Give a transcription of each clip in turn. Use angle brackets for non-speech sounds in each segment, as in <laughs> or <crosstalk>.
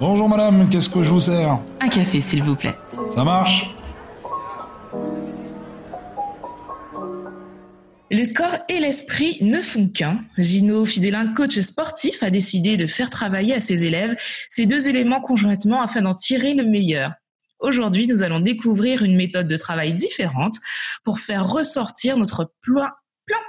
Bonjour madame, qu'est-ce que je vous sers? Un café, s'il vous plaît. Ça marche? Le corps et l'esprit ne font qu'un. Gino Fidelin, coach sportif, a décidé de faire travailler à ses élèves ces deux éléments conjointement afin d'en tirer le meilleur. Aujourd'hui, nous allons découvrir une méthode de travail différente pour faire ressortir notre plein, plein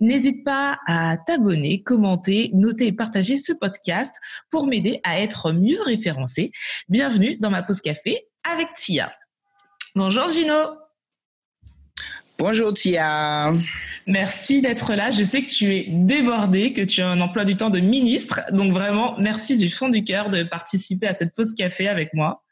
N'hésite pas à t'abonner, commenter, noter et partager ce podcast pour m'aider à être mieux référencé. Bienvenue dans ma pause café avec Tia. Bonjour Gino. Bonjour Tia. Merci d'être là. Je sais que tu es débordé, que tu as un emploi du temps de ministre. Donc vraiment, merci du fond du cœur de participer à cette pause café avec moi.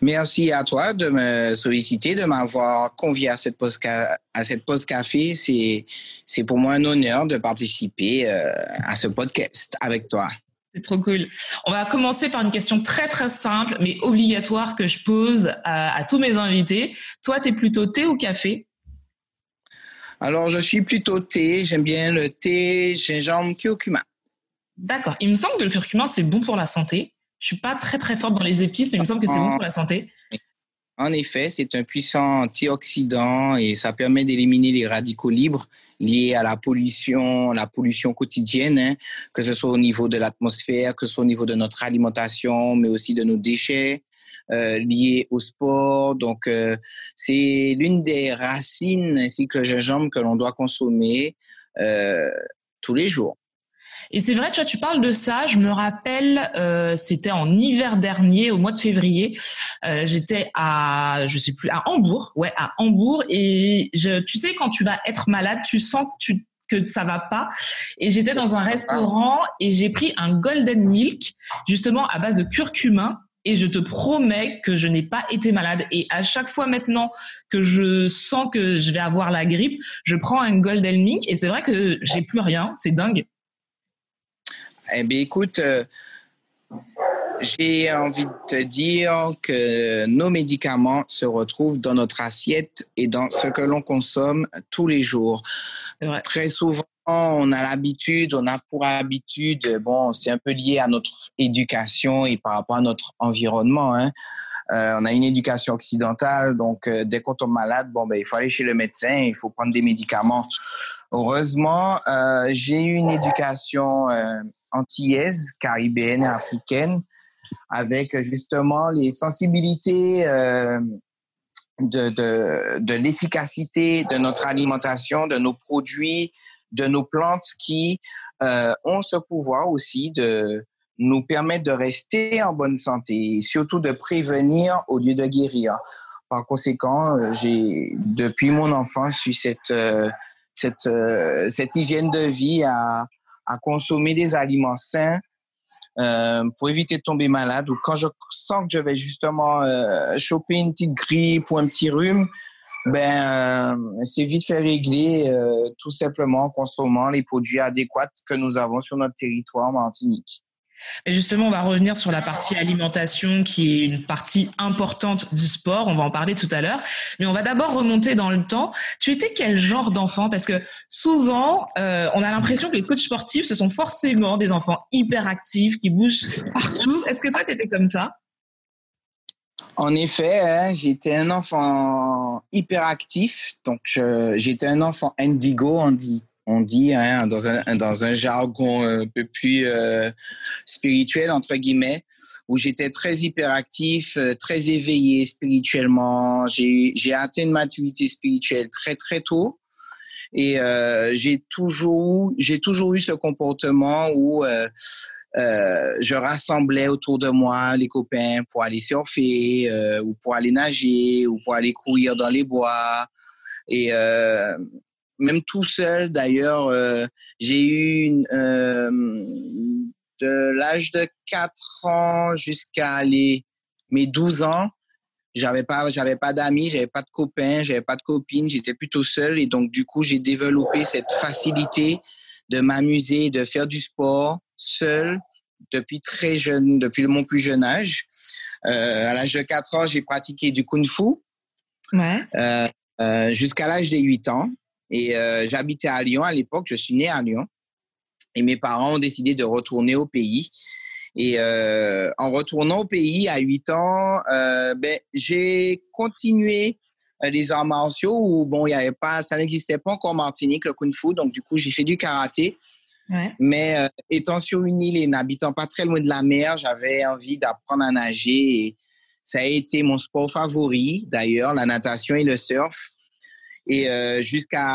Merci à toi de me solliciter, de m'avoir convié à cette pause, à cette pause café. C'est, c'est pour moi un honneur de participer euh, à ce podcast avec toi. C'est trop cool. On va commencer par une question très très simple, mais obligatoire que je pose à, à tous mes invités. Toi, tu es plutôt thé ou café? Alors, je suis plutôt thé. J'aime bien le thé gingembre curcuma. D'accord. Il me semble que le curcuma, c'est bon pour la santé. Je suis pas très très forte dans les épices, mais il me semble que c'est bon pour la santé. En effet, c'est un puissant antioxydant et ça permet d'éliminer les radicaux libres liés à la pollution, la pollution quotidienne, hein, que ce soit au niveau de l'atmosphère, que ce soit au niveau de notre alimentation, mais aussi de nos déchets euh, liés au sport. Donc, euh, c'est l'une des racines ainsi que le gingembre que l'on doit consommer euh, tous les jours. Et c'est vrai, tu vois, tu parles de ça. Je me rappelle, euh, c'était en hiver dernier, au mois de février. Euh, j'étais à, je sais plus, à Hambourg, ouais, à Hambourg. Et je, tu sais, quand tu vas être malade, tu sens que tu que ça va pas. Et j'étais dans un restaurant et j'ai pris un golden milk, justement à base de curcuma. Et je te promets que je n'ai pas été malade. Et à chaque fois maintenant que je sens que je vais avoir la grippe, je prends un golden milk. Et c'est vrai que j'ai plus rien. C'est dingue. Eh bien, écoute, euh, j'ai envie de te dire que nos médicaments se retrouvent dans notre assiette et dans ce que l'on consomme tous les jours. Très souvent, on a l'habitude, on a pour habitude, bon, c'est un peu lié à notre éducation et par rapport à notre environnement. Hein. Euh, on a une éducation occidentale, donc euh, dès qu'on tombe malade, bon, ben, il faut aller chez le médecin, il faut prendre des médicaments. Heureusement, euh, j'ai eu une éducation euh, antillaise, caribéenne et africaine, avec justement les sensibilités euh, de, de, de l'efficacité de notre alimentation, de nos produits, de nos plantes qui euh, ont ce pouvoir aussi de nous permettre de rester en bonne santé et surtout de prévenir au lieu de guérir. Par conséquent, euh, j'ai depuis mon enfance eu cette euh, cette, euh, cette hygiène de vie à, à consommer des aliments sains euh, pour éviter de tomber malade ou quand je sens que je vais justement euh, choper une petite grippe ou un petit rhume, ben euh, c'est vite fait régler tout simplement en consommant les produits adéquats que nous avons sur notre territoire Martinique. Justement, on va revenir sur la partie alimentation qui est une partie importante du sport. On va en parler tout à l'heure. Mais on va d'abord remonter dans le temps. Tu étais quel genre d'enfant? Parce que souvent, euh, on a l'impression que les coachs sportifs, ce sont forcément des enfants hyper actifs qui bougent partout. Est-ce que toi, tu étais comme ça? En effet, hein, j'étais un enfant hyperactif. Donc, j'étais un enfant indigo, on dit on dit hein, dans, un, dans un jargon un peu plus euh, spirituel, entre guillemets, où j'étais très hyperactif, euh, très éveillé spirituellement. J'ai atteint une maturité spirituelle très, très tôt. Et euh, j'ai toujours, toujours eu ce comportement où euh, euh, je rassemblais autour de moi les copains pour aller surfer, euh, ou pour aller nager, ou pour aller courir dans les bois. Et euh, même tout seul, d'ailleurs, euh, j'ai eu une, euh, de l'âge de 4 ans jusqu'à les, mes 12 ans, j'avais pas, j'avais pas d'amis, j'avais pas de copains, j'avais pas de copines, j'étais plutôt seul et donc du coup j'ai développé cette facilité de m'amuser, de faire du sport seul depuis très jeune, depuis mon plus jeune âge. Euh, à l'âge de 4 ans, j'ai pratiqué du Ouais. euh, euh, jusqu'à l'âge de 8 ans. Et euh, j'habitais à Lyon à l'époque, je suis né à Lyon. Et mes parents ont décidé de retourner au pays. Et euh, en retournant au pays à 8 ans, euh, ben, j'ai continué les arts martiaux où bon, il y avait pas, ça n'existait pas encore en Martinique, le kung-fu. Donc, du coup, j'ai fait du karaté. Ouais. Mais euh, étant sur une île et n'habitant pas très loin de la mer, j'avais envie d'apprendre à nager. Et ça a été mon sport favori, d'ailleurs, la natation et le surf. Et euh, jusqu'à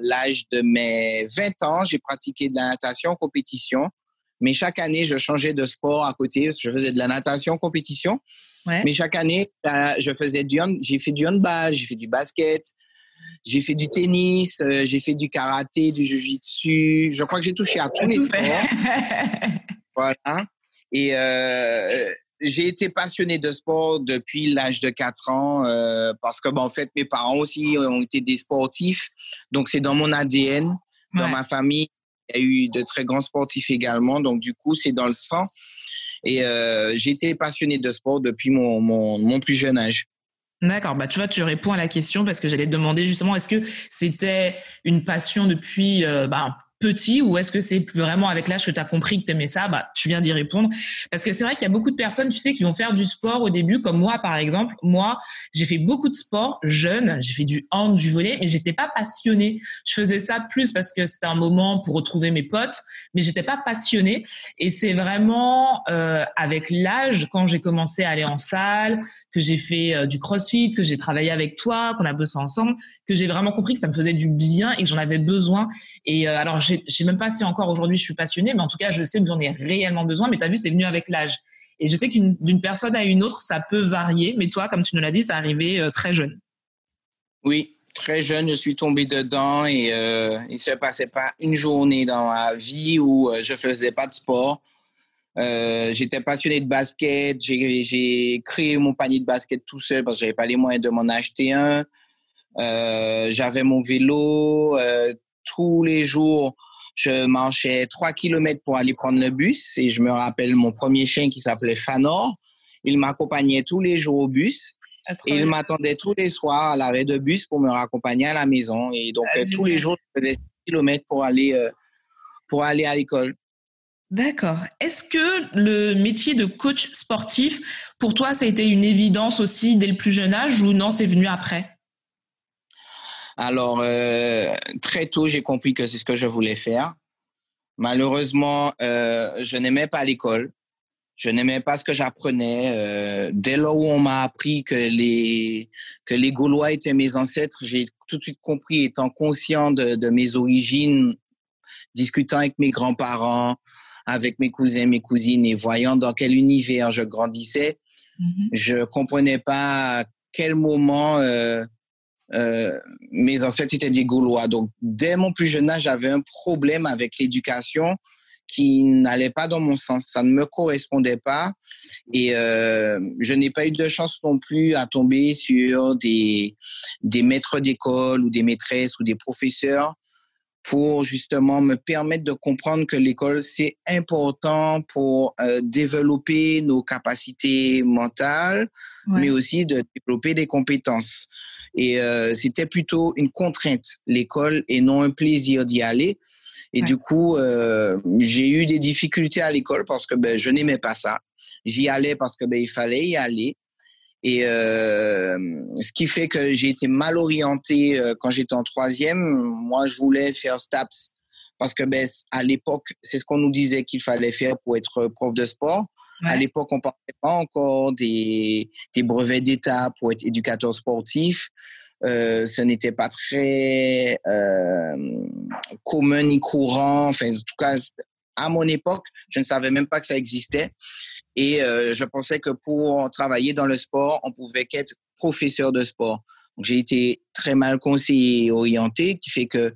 l'âge de mes 20 ans, j'ai pratiqué de la natation compétition. Mais chaque année, je changeais de sport à côté. Je faisais de la natation compétition. Ouais. Mais chaque année, euh, je faisais du hand- j'ai fait du handball, j'ai fait du basket, j'ai fait du tennis, euh, j'ai fait du karaté, du jiu-jitsu. Je crois que j'ai touché à tous les sports. <laughs> Voilà. Et euh, j'ai été passionné de sport depuis l'âge de 4 ans euh, parce que, bon, en fait, mes parents aussi ont été des sportifs. Donc, c'est dans mon ADN. Dans Ouais. ma famille, il y a eu de très grands sportifs également. Donc, du coup, c'est dans le sang. Et euh, j'ai été passionné de sport depuis mon, mon, mon plus jeune âge. D'accord, bah tu vois, tu réponds à la question parce que j'allais te demander justement, est-ce que c'était une passion depuis euh, bah, petit ou est-ce que c'est vraiment avec l'âge que tu as compris que tu aimais ça bah, Tu viens d'y répondre. Parce que c'est vrai qu'il y a beaucoup de personnes, tu sais, qui vont faire du sport au début, comme moi par exemple. Moi, j'ai fait beaucoup de sport jeune, j'ai fait du hand, du volley, mais j'étais pas passionnée. Je faisais ça plus parce que c'était un moment pour retrouver mes potes, mais j'étais pas passionnée. Et c'est vraiment euh, avec l'âge, quand j'ai commencé à aller en salle, que j'ai fait euh, du crossfit, que j'ai travaillé avec toi, qu'on a bossé ensemble, que j'ai vraiment compris que ça me faisait du bien et que j'en avais besoin. Et euh, alors, j'ai- je sais même pas si encore aujourd'hui je suis passionnée, mais en tout cas, je sais que j'en ai réellement besoin. Mais tu as vu, c'est venu avec l'âge. Et je sais qu'une d'une personne à une autre, ça peut varier. Mais toi, comme tu nous l'as dit, ça arrivé euh, très jeune. Oui, très jeune, je suis tombé dedans et euh, il se passait pas une journée dans ma vie où euh, je faisais pas de sport. Euh, J'étais passionné de basket. J'ai créé mon panier de basket tout seul parce que j'avais pas les moyens de m'en acheter un. J'avais mon vélo. Tous les jours, je marchais trois kilomètres pour aller prendre le bus. Et je me rappelle mon premier chien qui s'appelait Fanor. Il m'accompagnait tous les jours au bus. Et il m'attendait tous les soirs à l'arrêt de bus pour me raccompagner à la maison. Et donc, Ah, euh, tous les jours, je faisais 6 kilomètres pour aller, euh, pour aller à l'école. D'accord. Est-ce que le métier de coach sportif, pour toi, ça a été une évidence aussi dès le plus jeune âge ou non, c'est venu après? Alors, euh, très tôt, j'ai compris que c'est ce que je voulais faire. Malheureusement, euh, je n'aimais pas l'école. Je n'aimais pas ce que j'apprenais. Euh, dès lors où on m'a appris que les, que les Gaulois étaient mes ancêtres, j'ai tout de suite compris, étant conscient de, de mes origines, discutant avec mes grands-parents, avec mes cousins, mes cousines et voyant dans quel univers je grandissais, Mhm. je comprenais pas à quel moment euh, euh, mes ancêtres étaient des Gaulois. Donc, dès mon plus jeune âge, j'avais un problème avec l'éducation qui n'allait pas dans mon sens. Ça ne me correspondait pas. Et euh, je n'ai pas eu de chance non plus à tomber sur des, des maîtres d'école ou des maîtresses ou des professeurs pour justement me permettre de comprendre que l'école, c'est important pour euh, développer nos capacités mentales, Ouais. mais aussi de développer des compétences. Et euh, c'était plutôt une contrainte, l'école, et non un plaisir d'y aller. Et Ouais. du coup, euh, j'ai eu des difficultés à l'école parce que ben, je n'aimais pas ça. J'y allais parce que ben, il fallait y aller. Et euh, ce qui fait que j'ai été mal orienté euh, quand j'étais en troisième. Moi, je voulais faire STAPS parce que ben, à l'époque, c'est ce qu'on nous disait qu'il fallait faire pour être prof de sport. À l'époque, on ne parlait pas encore des, des brevets d'État pour être éducateur sportif. Euh, ce n'était pas très euh, commun ni courant. Enfin, en tout cas, à mon époque, je ne savais même pas que ça existait. Et euh, je pensais que pour travailler dans le sport, on pouvait qu'être professeur de sport. J'ai été très mal conseillé et orienté, qui fait que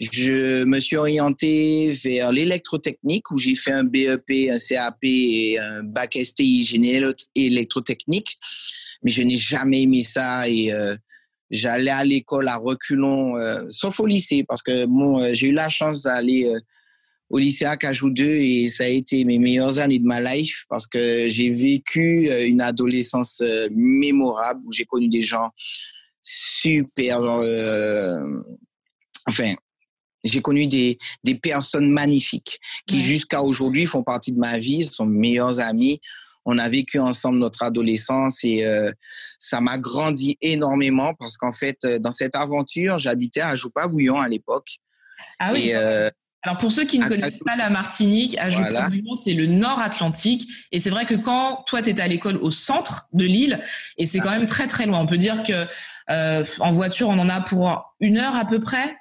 je me suis orienté vers l'électrotechnique où j'ai fait un BEP, un CAP et un bac STI génie électrotechnique. Mais je n'ai jamais aimé ça et euh, j'allais à l'école à reculons, euh, sauf au lycée parce que bon, euh, j'ai eu la chance d'aller au lycée à Cajou 2 et ça a été mes meilleures années de ma life parce que j'ai vécu une adolescence mémorable où j'ai connu des gens super, enfin, j'ai connu des, des personnes magnifiques qui jusqu'à aujourd'hui font partie de ma vie, sont mes meilleurs amis. On a vécu ensemble notre adolescence et euh, ça m'a grandi énormément parce qu'en fait, euh, dans cette aventure, j'habitais à Joupa-Bouillon à l'époque. Ah oui. Euh, alors pour ceux qui ne connaissent pas la Martinique, à bouillon c'est le nord Atlantique. Et c'est vrai que quand toi, tu étais à l'école au centre de l'île, et c'est quand même très très loin. On peut dire que en voiture, on en a pour une heure à peu près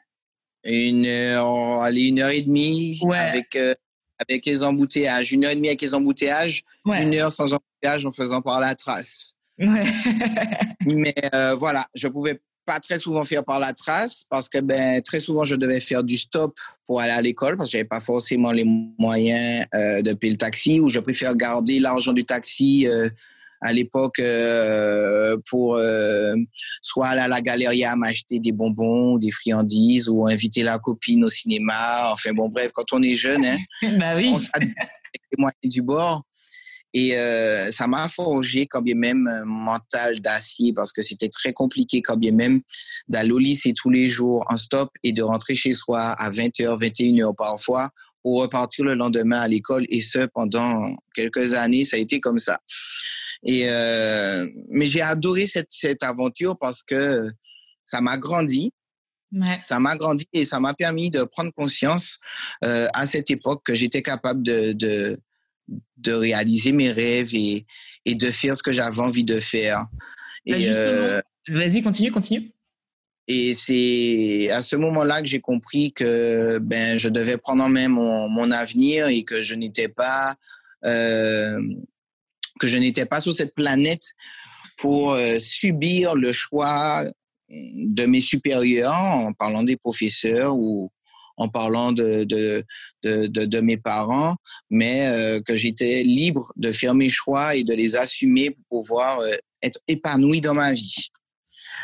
une heure, allez, une heure et demie avec, euh, avec les embouteillages. Une heure et demie avec les embouteillages, une heure sans embouteillage en faisant par la trace. <laughs> Mais euh, voilà, je pouvais pas très souvent faire par la trace parce que ben très souvent je devais faire du stop pour aller à l'école parce que j'avais pas forcément les moyens euh, de payer le taxi ou je préfère garder l'argent du taxi à l'époque euh, pour euh, soit aller à la galerie à m'acheter des bonbons, des friandises ou inviter la copine au cinéma. Enfin bon, bref, quand on est jeune, hein, <laughs> bah oui. on moyens du bord. Et euh, ça m'a forgé quand bien même un mental d'acier parce que c'était très compliqué quand bien même d'aller au lycée tous les jours en stop et de rentrer chez soi à 20h, 21h parfois pour repartir le lendemain à l'école. Et ce, pendant quelques années, ça a été comme ça. Et euh, mais j'ai adoré cette, cette aventure parce que ça m'a grandi. Ouais. Ça m'a grandi et ça m'a permis de prendre conscience euh, à cette époque que j'étais capable de, de, de, réaliser mes rêves et, et de faire ce que j'avais envie de faire. Bah euh, vas-y, continue, continue. Et c'est à ce moment-là que j'ai compris que ben je devais prendre en main mon, mon avenir et que je n'étais pas euh, que je n'étais pas sur cette planète pour euh, subir le choix de mes supérieurs en parlant des professeurs ou en parlant de, de, de, de, mes parents, mais euh, que j'étais libre de faire mes choix et de les assumer pour pouvoir euh, être épanoui dans ma vie.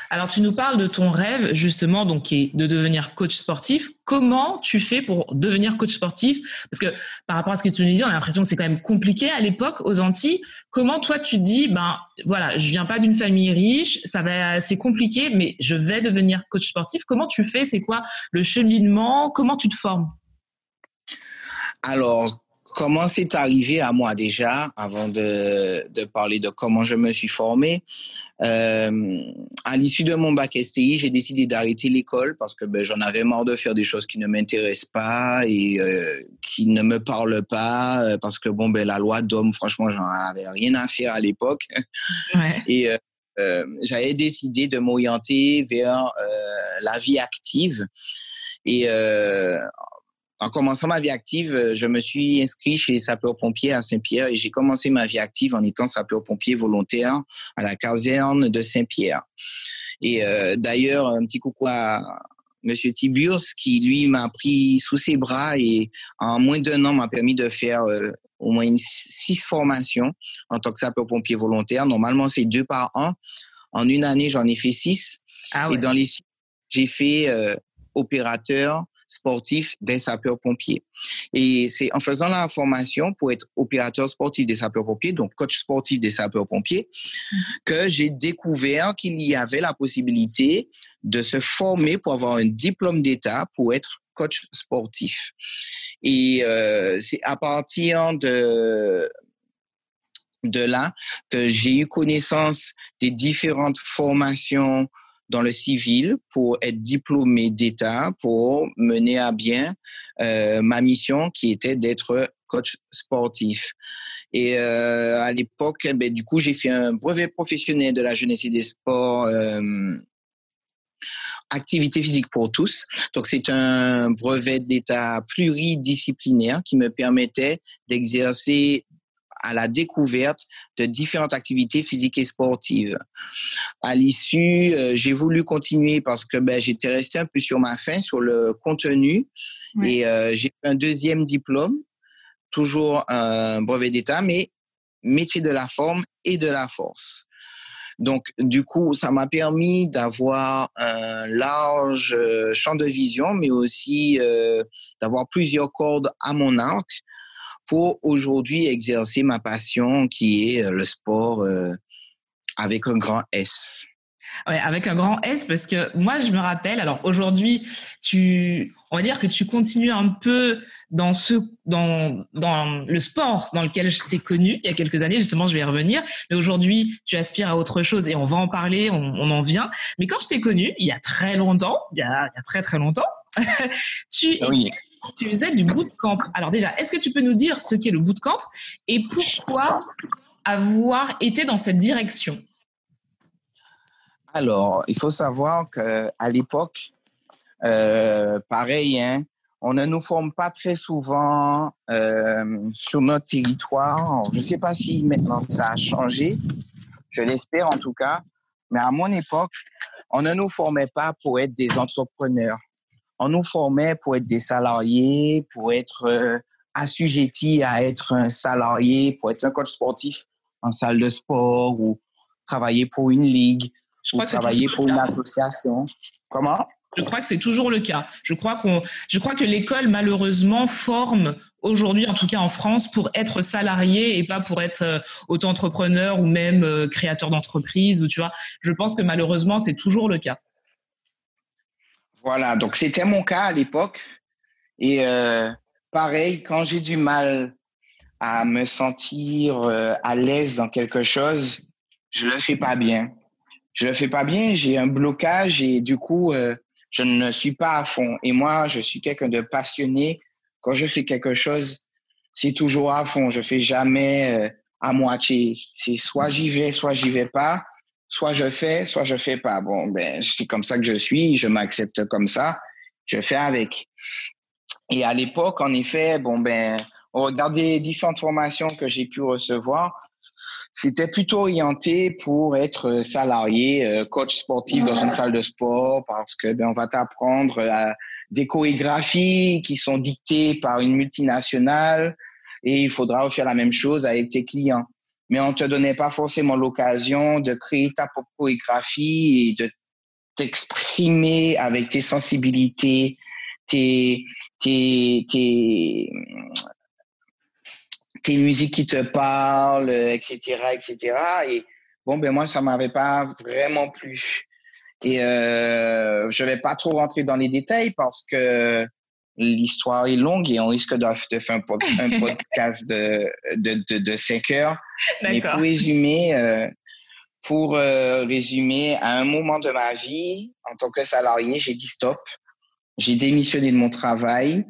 Alors, tu nous parles de ton rêve, justement, donc, qui est de devenir coach sportif. Comment tu fais pour devenir coach sportif? Parce que par rapport à ce que tu nous dis, on a l'impression que c'est quand même compliqué à l'époque aux Antilles. Comment toi tu te dis, ben voilà, je viens pas d'une famille riche, ça va, c'est compliqué, mais je vais devenir coach sportif. Comment tu fais? C'est quoi le cheminement? Comment tu te formes? Alors, comment c'est arrivé à moi déjà, avant de, de, parler de comment je me suis formé? Euh, à l'issue de mon bac STI, j'ai décidé d'arrêter l'école parce que ben, j'en avais marre de faire des choses qui ne m'intéressent pas et euh, qui ne me parlent pas euh, parce que bon ben la loi d'homme, franchement, j'en avais rien à faire à l'époque. <laughs> Ouais. Et euh, j'avais décidé de m'orienter vers la vie active. Et en commençant ma vie active, euh, je me suis inscrit chez les sapeurs-pompiers à Saint-Pierre et j'ai commencé ma vie active en étant sapeur-pompier volontaire à la caserne de Saint-Pierre. Et euh, d'ailleurs, un petit coucou à Monsieur Tiburce qui, lui, m'a pris sous ses bras et en moins d'un an m'a permis de faire euh, au moins six formations en tant que sapeur-pompier volontaire. Normalement, c'est deux par an. En une année, j'en ai fait six. Ah Et dans les six, j'ai fait opérateur, sportif des sapeurs-pompiers. Et c'est en faisant la formation pour être opérateur sportif des sapeurs-pompiers, donc coach sportif des sapeurs-pompiers, que j'ai découvert qu'il y avait la possibilité de se former pour avoir un diplôme d'État pour être coach sportif. Et euh, c'est à partir de de là que j'ai eu connaissance des différentes formations dans le civil pour être diplômé d'État, pour mener à bien euh, ma mission qui était d'être coach sportif. Et euh, à l'époque, eh ben, du coup, j'ai fait un brevet professionnel de la jeunesse et des sports. Euh, activité physique pour tous. Donc, c'est un brevet d'État pluridisciplinaire qui me permettait d'exercer à la découverte de différentes activités physiques et sportives. À l'issue, euh, j'ai voulu continuer parce que ben, j'étais resté un peu sur ma faim, sur le contenu. Et euh, j'ai fait un deuxième diplôme, toujours un brevet d'État, mais métier de la forme et de la force. Donc, du coup, ça m'a permis d'avoir un large euh, champ de vision, mais aussi euh, d'avoir plusieurs cordes à mon arc pour aujourd'hui exercer ma passion qui est euh, le sport avec un grand S. Ouais, avec un grand S parce que moi je me rappelle. Alors aujourd'hui, tu, on va dire que tu continues un peu dans ce, dans dans le sport dans lequel je t'ai connu il y a quelques années. Justement, je vais y revenir. Mais aujourd'hui, tu aspires à autre chose et on va en parler. On, on en vient. Mais quand je t'ai connu, il y a très longtemps, il y a, il y a très très longtemps, <laughs> tu oui. Tu faisais du bootcamp. Alors déjà, est-ce que tu peux nous dire ce qu'est le bootcamp et pourquoi avoir été dans cette direction? Alors, il faut savoir qu'à l'époque, euh, pareil, hein, on ne nous forme pas très souvent euh, sur notre territoire. Je ne sais pas si maintenant ça a changé, je l'espère en tout cas, mais à mon époque, on ne nous formait pas pour être des entrepreneurs. On nous formait pour être des salariés, pour être euh, assujettis à être un salarié, pour être un coach sportif en salle de sport ou travailler pour une ligue je crois que travailler pour une association. Comment? Je crois que c'est toujours le cas. Je crois qu'on, je crois que l'école malheureusement forme aujourd'hui, en tout cas en France, pour être salarié et pas pour être euh, auto-entrepreneur ou même euh, créateur d'entreprise. Ou tu vois, je pense que malheureusement c'est toujours le cas. Voilà, donc c'était mon cas à l'époque. Et euh, pareil, quand j'ai du mal à me sentir à l'aise dans quelque chose, je le fais pas bien je le fais pas bien, j'ai un blocage et du coup, euh, je ne suis pas à fond. Et moi, je suis quelqu'un de passionné. Quand je fais quelque chose, c'est toujours à fond. Je fais jamais euh, à moitié. C'est soit j'y vais, soit j'y vais pas. Soit je fais, soit je fais pas. Bon, ben, c'est comme ça que je suis. Je m'accepte comme ça. Je fais avec. Et à l'époque, en effet, bon, ben, on regarde les différentes formations que j'ai pu recevoir c'était plutôt orienté pour être salarié, euh, coach sportif dans une salle de sport, parce que ben, on va t'apprendre euh, des chorégraphies qui sont dictées par une multinationale et il faudra faire la même chose avec tes clients. Mais on te donnait pas forcément l'occasion de créer ta propre chorégraphie et de t'exprimer avec tes sensibilités, tes, tes, tes, musiques qui te parlent, etc., etc. Et bon, ben moi, ça m'avait pas vraiment plu. Et euh, je vais pas trop rentrer dans les détails parce que l'histoire est longue et on risque de, faire un, <laughs> podcast de, de, de, de 5 heures. Mais pour résumer, euh, pour euh, résumer, à un moment de ma vie, en tant que salarié, j'ai dit stop. J'ai démissionné de mon travail.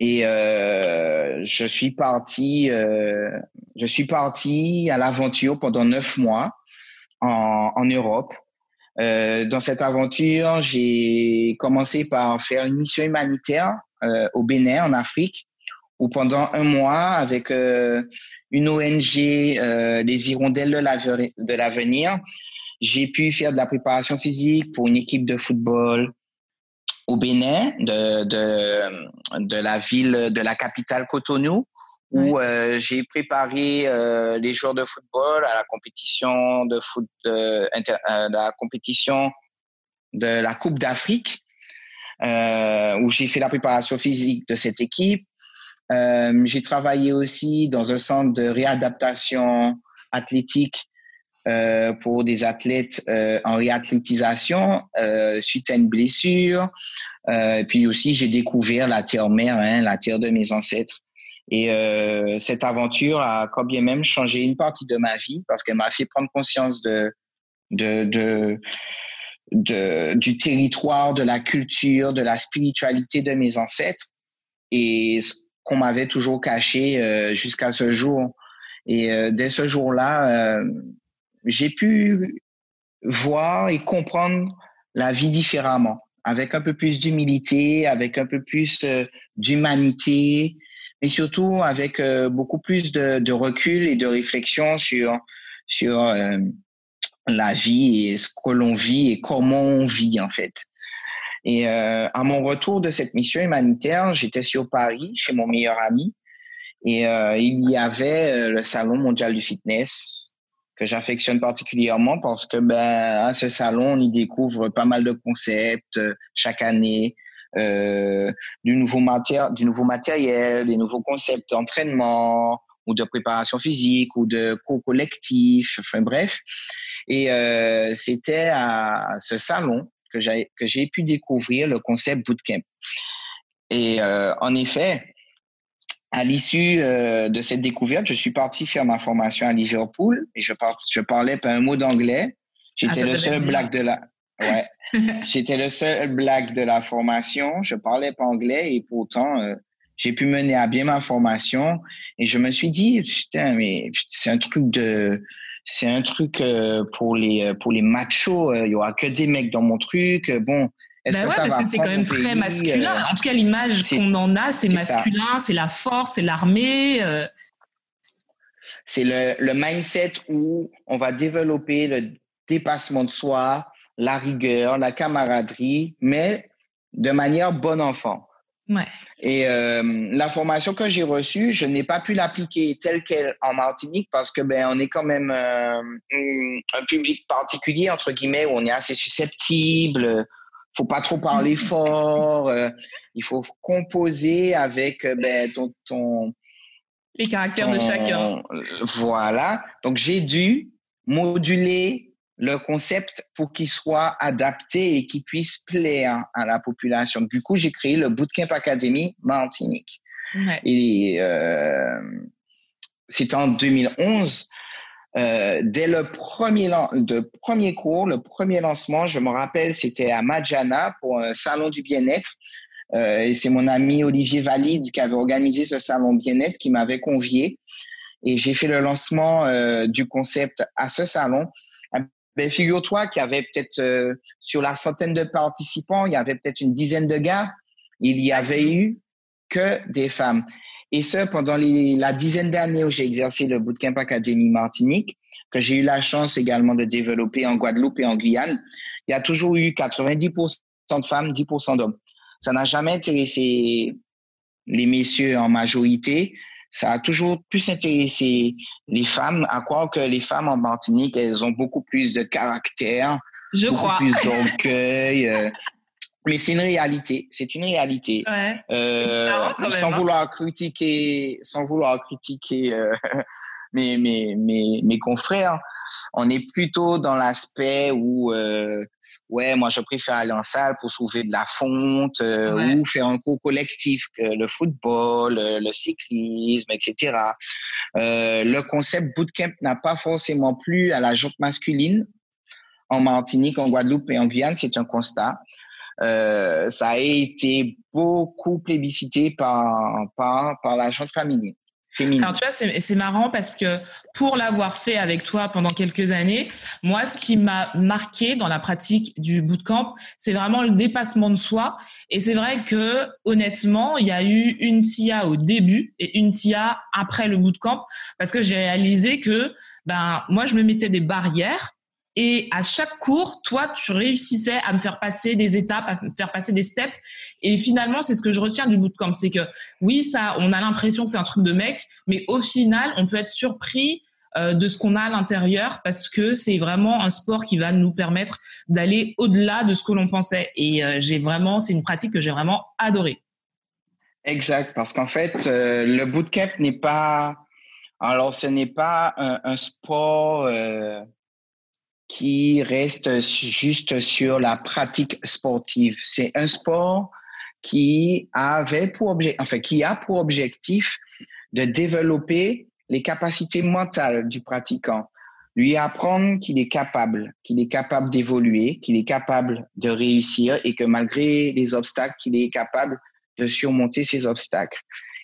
Et euh, je suis parti, je suis parti à l'aventure pendant neuf mois en, en Europe. Euh, dans cette aventure, j'ai commencé par faire une mission humanitaire au Bénin, en Afrique, où pendant un mois, avec euh, une ONG, euh, les Hirondelles de l'avenir, j'ai pu faire de la préparation physique pour une équipe de football, au Bénin, de, de, de, la ville, de la capitale Cotonou, où euh, j'ai préparé euh, les joueurs de football à la compétition de foot, de, euh, la compétition de la Coupe d'Afrique, où j'ai fait la préparation physique de cette équipe. j'ai travaillé aussi dans un centre de réadaptation athlétique euh, pour des athlètes euh, en réathlétisation euh, suite à une blessure. Euh, puis aussi, j'ai découvert la terre-mère, hein, la terre de mes ancêtres. Et euh, cette aventure a quand bien même changé une partie de ma vie parce qu'elle m'a fait prendre conscience de, de, de, de, du territoire, de la culture, de la spiritualité de mes ancêtres et ce qu'on m'avait toujours caché euh, jusqu'à ce jour. Et dès ce jour-là, j'ai pu voir et comprendre la vie différemment, avec un peu plus d'humilité, avec un peu plus euh, d'humanité, mais surtout avec euh, beaucoup plus de, de, recul et de réflexion sur, sur euh, la vie et ce que l'on vit et comment on vit en fait. Et euh, à mon retour de cette mission humanitaire, j'étais sur Paris chez mon meilleur ami et euh, il y avait euh, le salon mondial du fitness que j'affectionne particulièrement parce que ben à ce salon on y découvre pas mal de concepts euh, chaque année, euh, du nouveau matière, du nouveau matériel, des nouveaux concepts d'entraînement ou de préparation physique ou de cours collectif, enfin bref. Et euh, c'était à ce salon que j'ai pu découvrir le concept bootcamp. Et euh, en effet, à l'issue euh, de cette découverte, je suis parti faire ma formation à Liverpool et je, par, je parlais pas un mot d'anglais. J'étais ah, le seul black de la ouais. <laughs> J'étais le seul black de la formation, je parlais pas anglais et pourtant euh, j'ai pu mener à bien ma formation et je me suis dit putain mais c'est un truc de c'est un truc euh, pour les euh, pour les machos. Euh, il y aura que des mecs dans mon truc. Bon. Bah que ouais, ça parce que c'est quand même très masculin. En tout cas, l'image qu'on en a, c'est masculin, c'est la force, c'est l'armée. C'est le, le mindset où on va développer le dépassement de soi, la rigueur, la camaraderie, mais de manière bon enfant. Ouais. Et euh, la formation que j'ai reçue, je n'ai pas pu l'appliquer telle qu'elle en Martinique parce que ben on est quand même euh, un public particulier entre guillemets où on est assez susceptible. Faut pas trop parler <laughs> fort. Euh, il faut composer avec euh, ben ton, ton les caractères ton, de chacun. Voilà. Donc j'ai dû moduler le concept pour qu'il soit adapté et qu'il puisse plaire à la population. Du coup, j'ai créé le Bootcamp Academy Martinique. Ouais. Et euh, c'était en 2011. Euh, dès le premier, le premier cours, le premier lancement, je me rappelle, c'était à Majana pour un salon du bien-être. Euh, et c'est mon ami Olivier Valide qui avait organisé ce salon bien-être qui m'avait convié. Et j'ai fait le lancement euh, du concept à ce salon. Ben, figure-toi qu'il y avait peut-être euh, sur la centaine de participants, il y avait peut-être une dizaine de gars. Il y avait eu que des femmes. Et ce, pendant les, la dizaine d'années où j'ai exercé le Bootcamp Académie Martinique, que j'ai eu la chance également de développer en Guadeloupe et en Guyane, il y a toujours eu 90% de femmes, 10% d'hommes. Ça n'a jamais intéressé les messieurs en majorité ça a toujours plus intéressé les femmes, à croire que les femmes en Martinique, elles ont beaucoup plus de caractère, Je beaucoup crois. plus <laughs> d'orgueil. Euh, mais c'est une réalité, c'est une réalité. Ouais. Euh, marrant, sans même, vouloir critiquer, sans vouloir critiquer euh, mes, mes, mes, mes confrères, on est plutôt dans l'aspect où, euh, ouais, moi je préfère aller en salle pour soulever de la fonte euh, Ouais. ou faire un cours collectif que le football, euh, le cyclisme, etc. Euh, le concept bootcamp n'a pas forcément plu à la jante masculine en Martinique, en Guadeloupe et en Guyane, c'est un constat. Euh, ça a été beaucoup plébiscité par, par, par la jante féminine. Alors tu vois, c'est c'est marrant parce que pour l'avoir fait avec toi pendant quelques années, moi, ce qui m'a marqué dans la pratique du bootcamp, c'est vraiment le dépassement de soi. Et c'est vrai que honnêtement, il y a eu une TIA au début et une TIA après le bootcamp parce que j'ai réalisé que ben moi, je me mettais des barrières. Et à chaque cours, toi, tu réussissais à me faire passer des étapes, à me faire passer des steps. Et finalement, c'est ce que je retiens du bootcamp, c'est que oui, ça, on a l'impression que c'est un truc de mec, mais au final, on peut être surpris euh, de ce qu'on a à l'intérieur parce que c'est vraiment un sport qui va nous permettre d'aller au-delà de ce que l'on pensait. Et euh, j'ai vraiment, c'est une pratique que j'ai vraiment adorée. Exact, parce qu'en fait, euh, le bootcamp n'est pas. Alors, ce n'est pas un, sport qui reste juste sur la pratique sportive. C'est un sport qui avait pour objet, enfin, qui a pour objectif de développer les capacités mentales du pratiquant, lui apprendre qu'il est capable, qu'il est capable d'évoluer, qu'il est capable de réussir et que malgré les obstacles, qu'il est capable de surmonter ces obstacles.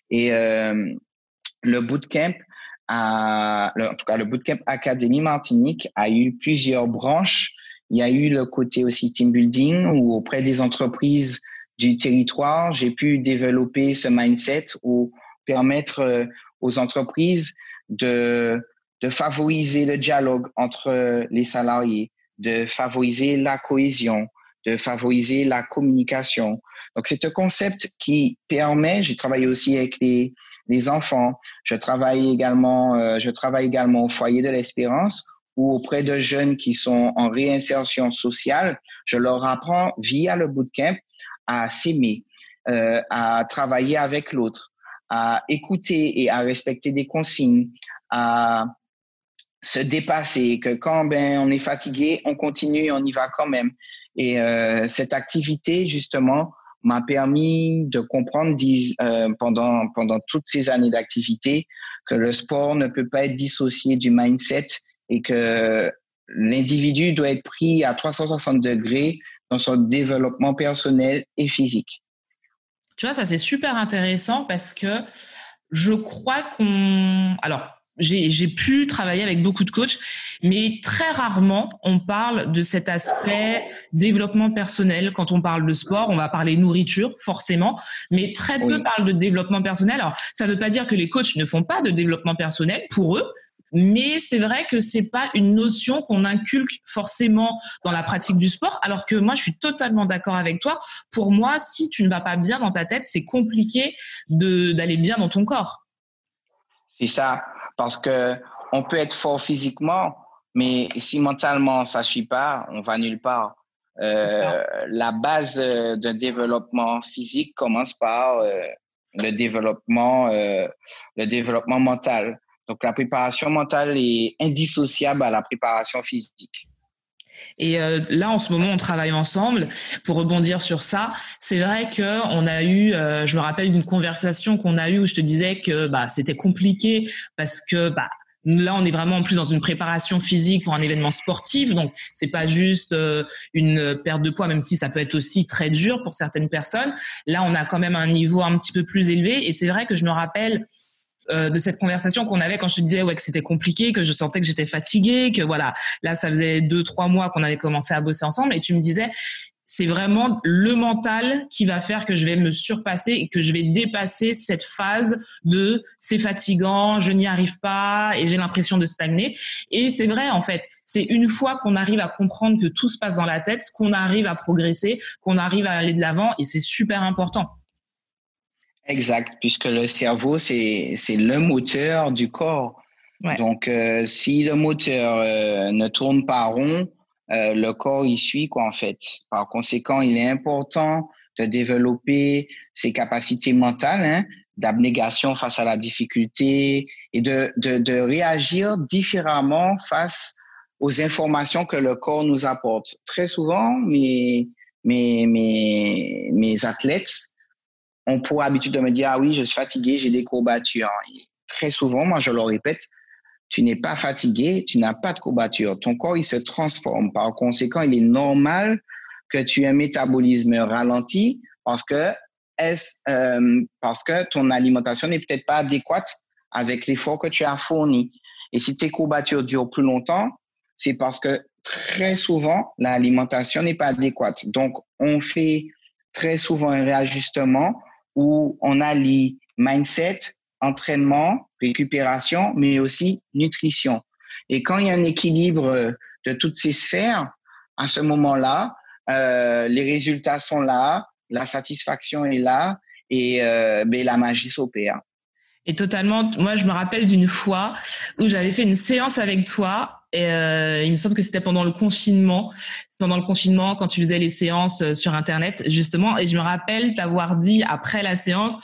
Et euh, le bootcamp, en tout cas le bootcamp Académie Martinique a eu plusieurs branches. Il y a eu le côté aussi team building où auprès des entreprises du territoire, j'ai pu développer ce mindset où permettre aux entreprises de, de favoriser le dialogue entre les salariés, de favoriser la cohésion, de favoriser la communication. Donc, c'est un concept qui permet, j'ai travaillé aussi avec les, les enfants, je travaille également, euh, je travaille également au foyer de l'espérance ou auprès de jeunes qui sont en réinsertion sociale. Je leur apprends via le bootcamp à s'aimer, euh, à travailler avec l'autre, à écouter et à respecter des consignes, à se dépasser, que quand ben, on est fatigué, on continue, on y va quand même. Et euh, cette activité, justement, m'a permis de comprendre euh, pendant, pendant toutes ces années d'activité que le sport ne peut pas être dissocié du mindset et que l'individu doit être pris à 360 degrés dans son développement personnel et physique. Tu vois, ça c'est super intéressant parce que je crois qu'on... Alors, j'ai pu travailler avec beaucoup de coachs, mais très rarement on parle de cet aspect développement personnel. Quand on parle de sport, on va parler nourriture forcément, mais très peu parlent de développement personnel. Alors, ça ne veut pas dire que les coachs ne font pas de développement personnel pour eux, mais c'est vrai que c'est pas une notion qu'on inculque forcément dans la pratique du sport. Alors que moi, je suis totalement d'accord avec toi. Pour moi, si tu ne vas pas bien dans ta tête, c'est compliqué d'aller bien dans ton corps. C'est ça. Parce que on peut être fort physiquement, mais si mentalement ça suit pas, on va nulle part. Euh, la base d'un développement physique commence par euh, le développement, euh, le développement mental. Donc la préparation mentale est indissociable à la préparation physique. Et euh, là, en ce moment, on travaille ensemble. Pour rebondir sur ça, c'est vrai que on a eu, euh, je me rappelle d'une conversation qu'on a eue où je te disais que bah, c'était compliqué parce que bah, Là, on est vraiment en plus dans une préparation physique pour un événement sportif, donc c'est pas juste euh, une perte de poids, même si ça peut être aussi très dur pour certaines personnes. Là, on a quand même un niveau un petit peu plus élevé, et c'est vrai que je me rappelle euh, de cette conversation qu'on avait quand je te disais ouais que c'était compliqué, que je sentais que j'étais fatiguée, que voilà, là ça faisait deux trois mois qu'on avait commencé à bosser ensemble et tu me disais c'est vraiment le mental qui va faire que je vais me surpasser et que je vais dépasser cette phase de c'est fatigant, je n'y arrive pas et j'ai l'impression de stagner. Et c'est vrai, en fait, c'est une fois qu'on arrive à comprendre que tout se passe dans la tête, qu'on arrive à progresser, qu'on arrive à aller de l'avant et c'est super important. Exact, puisque le cerveau, c'est le moteur du corps. Donc, euh, si le moteur euh, ne tourne pas rond, euh, le corps y suit, quoi, en fait. Par conséquent, il est important de développer ses capacités mentales, hein, d'abnégation face à la difficulté et de, de, de réagir différemment face aux informations que le corps nous apporte. Très souvent, mes, mes, mes, mes athlètes on pour habitude de me dire, ah oui, je suis fatigué, j'ai des courbatures. très souvent, moi, je le répète, tu n'es pas fatigué, tu n'as pas de courbatures. Ton corps, il se transforme. Par conséquent, il est normal que tu aies un métabolisme ralenti parce que, est euh, parce que ton alimentation n'est peut-être pas adéquate avec l'effort que tu as fourni. Et si tes courbatures durent plus longtemps, c'est parce que très souvent, l'alimentation n'est pas adéquate. Donc, on fait très souvent un réajustement où on allie mindset, entraînement, récupération, mais aussi nutrition. Et quand il y a un équilibre de toutes ces sphères, à ce moment-là, euh, les résultats sont là, la satisfaction est là et euh, ben, la magie s'opère. Et totalement, moi je me rappelle d'une fois où j'avais fait une séance avec toi et euh, il me semble que c'était pendant le confinement, pendant le confinement quand tu faisais les séances euh, sur internet justement. Et je me rappelle t'avoir dit après la séance,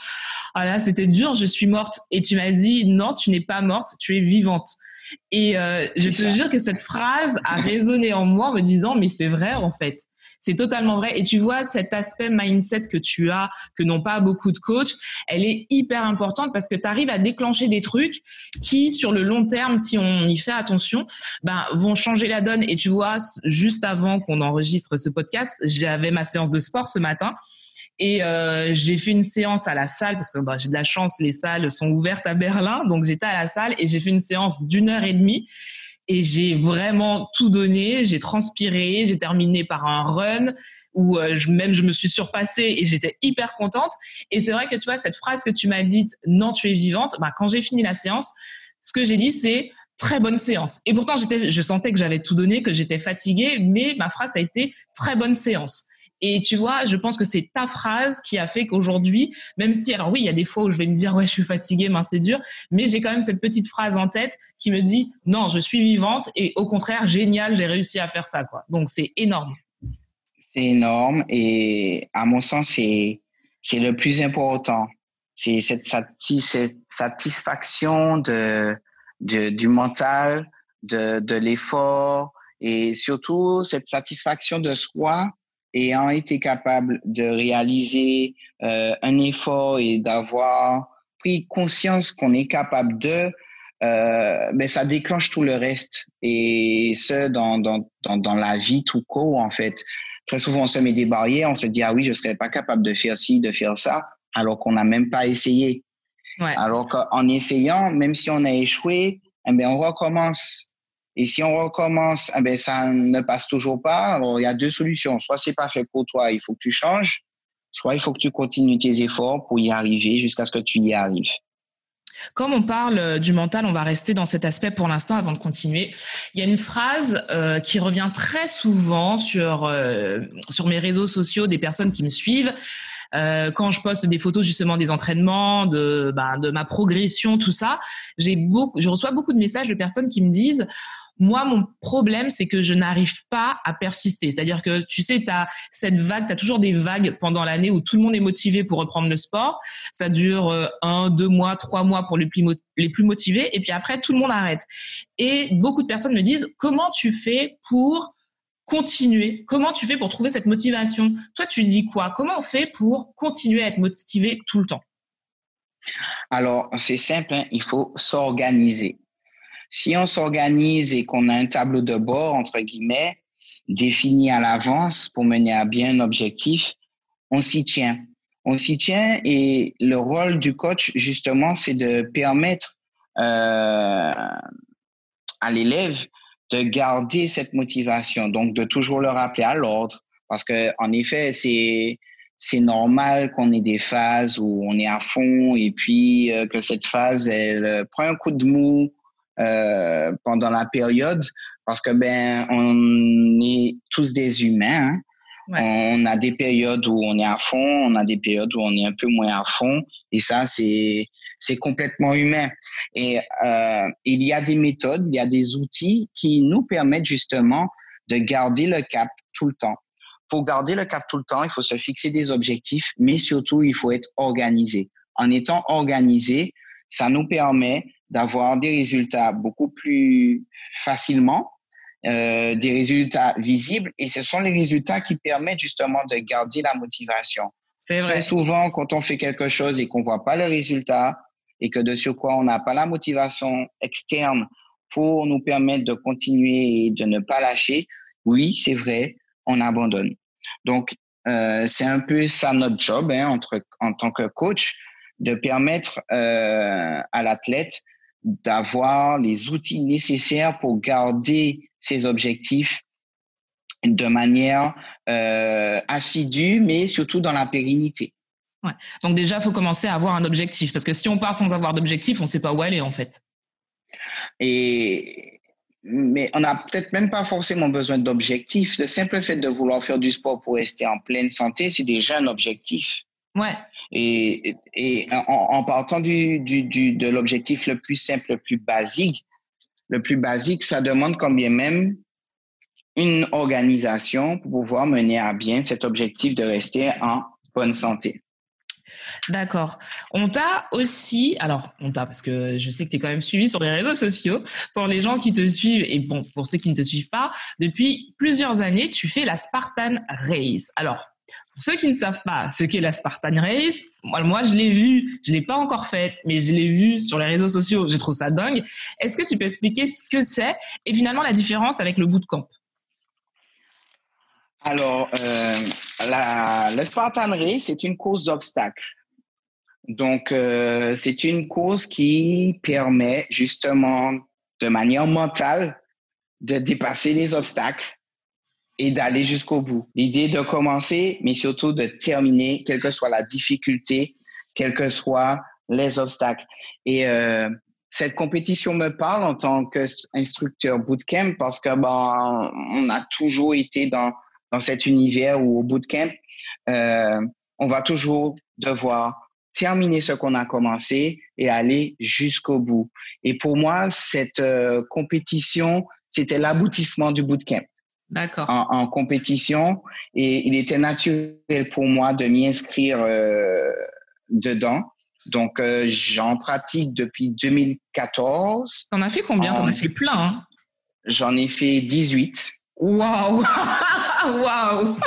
ah là c'était dur, je suis morte. Et tu m'as dit non, tu n'es pas morte, tu es vivante. Et euh, je te jure que cette phrase a résonné en moi en me disant mais c'est vrai en fait. C'est totalement vrai. Et tu vois, cet aspect mindset que tu as, que n'ont pas beaucoup de coachs, elle est hyper importante parce que tu arrives à déclencher des trucs qui, sur le long terme, si on y fait attention, ben, vont changer la donne. Et tu vois, juste avant qu'on enregistre ce podcast, j'avais ma séance de sport ce matin. Et euh, j'ai fait une séance à la salle parce que bah, j'ai de la chance, les salles sont ouvertes à Berlin, donc j'étais à la salle et j'ai fait une séance d'une heure et demie et j'ai vraiment tout donné. J'ai transpiré, j'ai terminé par un run où euh, je, même je me suis surpassée et j'étais hyper contente. Et c'est vrai que tu vois, cette phrase que tu m'as dite, non, tu es vivante, bah, quand j'ai fini la séance, ce que j'ai dit, c'est très bonne séance. Et pourtant, j'étais, je sentais que j'avais tout donné, que j'étais fatiguée, mais ma phrase a été très bonne séance. Et tu vois, je pense que c'est ta phrase qui a fait qu'aujourd'hui, même si, alors oui, il y a des fois où je vais me dire, ouais, je suis fatiguée, mince, c'est dur, mais j'ai quand même cette petite phrase en tête qui me dit, non, je suis vivante et au contraire, génial, j'ai réussi à faire ça, quoi. Donc, c'est énorme. C'est énorme et à mon sens, c'est, le plus important. C'est cette, cette satisfaction de, du mental, de, de l'effort et surtout cette satisfaction de soi ayant été capable de réaliser euh, un effort et d'avoir pris conscience qu'on est capable de, euh, ben ça déclenche tout le reste. Et ce, dans, dans, dans, dans la vie tout court, en fait. Très souvent, on se met des barrières, on se dit, ah oui, je serais pas capable de faire ci, de faire ça, alors qu'on n'a même pas essayé. Ouais. Alors qu'en essayant, même si on a échoué, eh bien, on recommence. Et si on recommence, eh bien, ça ne passe toujours pas. Alors, il y a deux solutions. Soit c'est pas fait pour toi, il faut que tu changes. Soit il faut que tu continues tes efforts pour y arriver jusqu'à ce que tu y arrives. Comme on parle euh, du mental, on va rester dans cet aspect pour l'instant avant de continuer. Il y a une phrase euh, qui revient très souvent sur euh, sur mes réseaux sociaux des personnes qui me suivent. Quand je poste des photos justement des entraînements, de bah, de ma progression, tout ça, beaucoup, je reçois beaucoup de messages de personnes qui me disent moi, mon problème, c'est que je n'arrive pas à persister. C'est-à-dire que, tu sais, tu as cette vague, tu as toujours des vagues pendant l'année où tout le monde est motivé pour reprendre le sport. Ça dure euh, un, deux mois, trois mois pour les plus, les plus motivés. Et puis après, tout le monde arrête. Et beaucoup de personnes me disent, comment tu fais pour continuer? Comment tu fais pour trouver cette motivation? Toi, tu dis quoi? Comment on fait pour continuer à être motivé tout le temps? Alors, c'est simple, hein. il faut s'organiser. Si on s'organise et qu'on a un tableau de bord, entre guillemets, défini à l'avance pour mener à bien un objectif, on s'y tient. On s'y tient et le rôle du coach, justement, c'est de permettre euh, à l'élève de garder cette motivation, donc de toujours le rappeler à l'ordre, parce que en effet, c'est c'est normal qu'on ait des phases où on est à fond et puis euh, que cette phase elle prend un coup de mou euh, pendant la période parce que ben on est tous des humains. Hein. On a des périodes où on est à fond, on a des périodes où on est un peu moins à fond, et ça c'est c'est complètement humain. Et euh, il y a des méthodes, il y a des outils qui nous permettent justement de garder le cap tout le temps. Pour garder le cap tout le temps, il faut se fixer des objectifs, mais surtout il faut être organisé. En étant organisé, ça nous permet d'avoir des résultats beaucoup plus facilement, euh, des résultats visibles, et ce sont les résultats qui permettent justement de garder la motivation. Vrai. Très souvent, quand on fait quelque chose et qu'on voit pas le résultat, et que de quoi on n'a pas la motivation externe pour nous permettre de continuer et de ne pas lâcher, oui, c'est vrai, on abandonne. Donc, euh, c'est un peu ça notre job hein, entre, en tant que coach, de permettre euh, à l'athlète d'avoir les outils nécessaires pour garder ses objectifs de manière euh, assidue, mais surtout dans la pérennité. Ouais. Donc déjà, il faut commencer à avoir un objectif, parce que si on part sans avoir d'objectif, on ne sait pas où aller en fait. Et mais on n'a peut-être même pas forcément besoin d'objectif. Le simple fait de vouloir faire du sport pour rester en pleine santé, c'est déjà un objectif. Ouais. Et, en, partant de l'objectif le plus simple, le plus basique, le plus basique, ça demande combien même une organisation pour pouvoir mener à bien cet objectif de rester en bonne santé? D'accord. On t'a aussi, alors on t'a parce que je sais que tu es quand même suivi sur les réseaux sociaux. Pour les gens qui te suivent et pour ceux qui ne te suivent pas, depuis plusieurs années, tu fais la Spartan Race. Alors ceux qui ne savent pas ce qu'est la Spartan Race, moi, je l'ai vu, je l'ai pas encore faite, mais je l'ai vu sur les réseaux sociaux, je trouve ça dingue. Est-ce que tu peux expliquer ce que c'est et finalement la différence avec le bootcamp? Alors, euh, la, le Spartan Race, c'est une course d'obstacles. Donc, euh, c'est une course qui permet justement de manière mentale de dépasser les obstacles et d'aller jusqu'au bout. L'idée de commencer, mais surtout de terminer, quelle que soit la difficulté, quels que soient les obstacles. Et euh, cette compétition me parle en tant qu'instructeur bootcamp parce que ben, on a toujours été dans, dans cet univers où au bootcamp, euh, on va toujours devoir terminer ce qu'on a commencé et aller jusqu'au bout. Et pour moi, cette euh, compétition, c'était l'aboutissement du bootcamp. D'accord. En, en, compétition et il était naturel pour moi de m'y inscrire euh, dedans. Donc, euh, j'en pratique depuis 2014. T'en as fait combien? T'en as fait plein. Hein J'en ai fait 18. Waouh <laughs> Waouh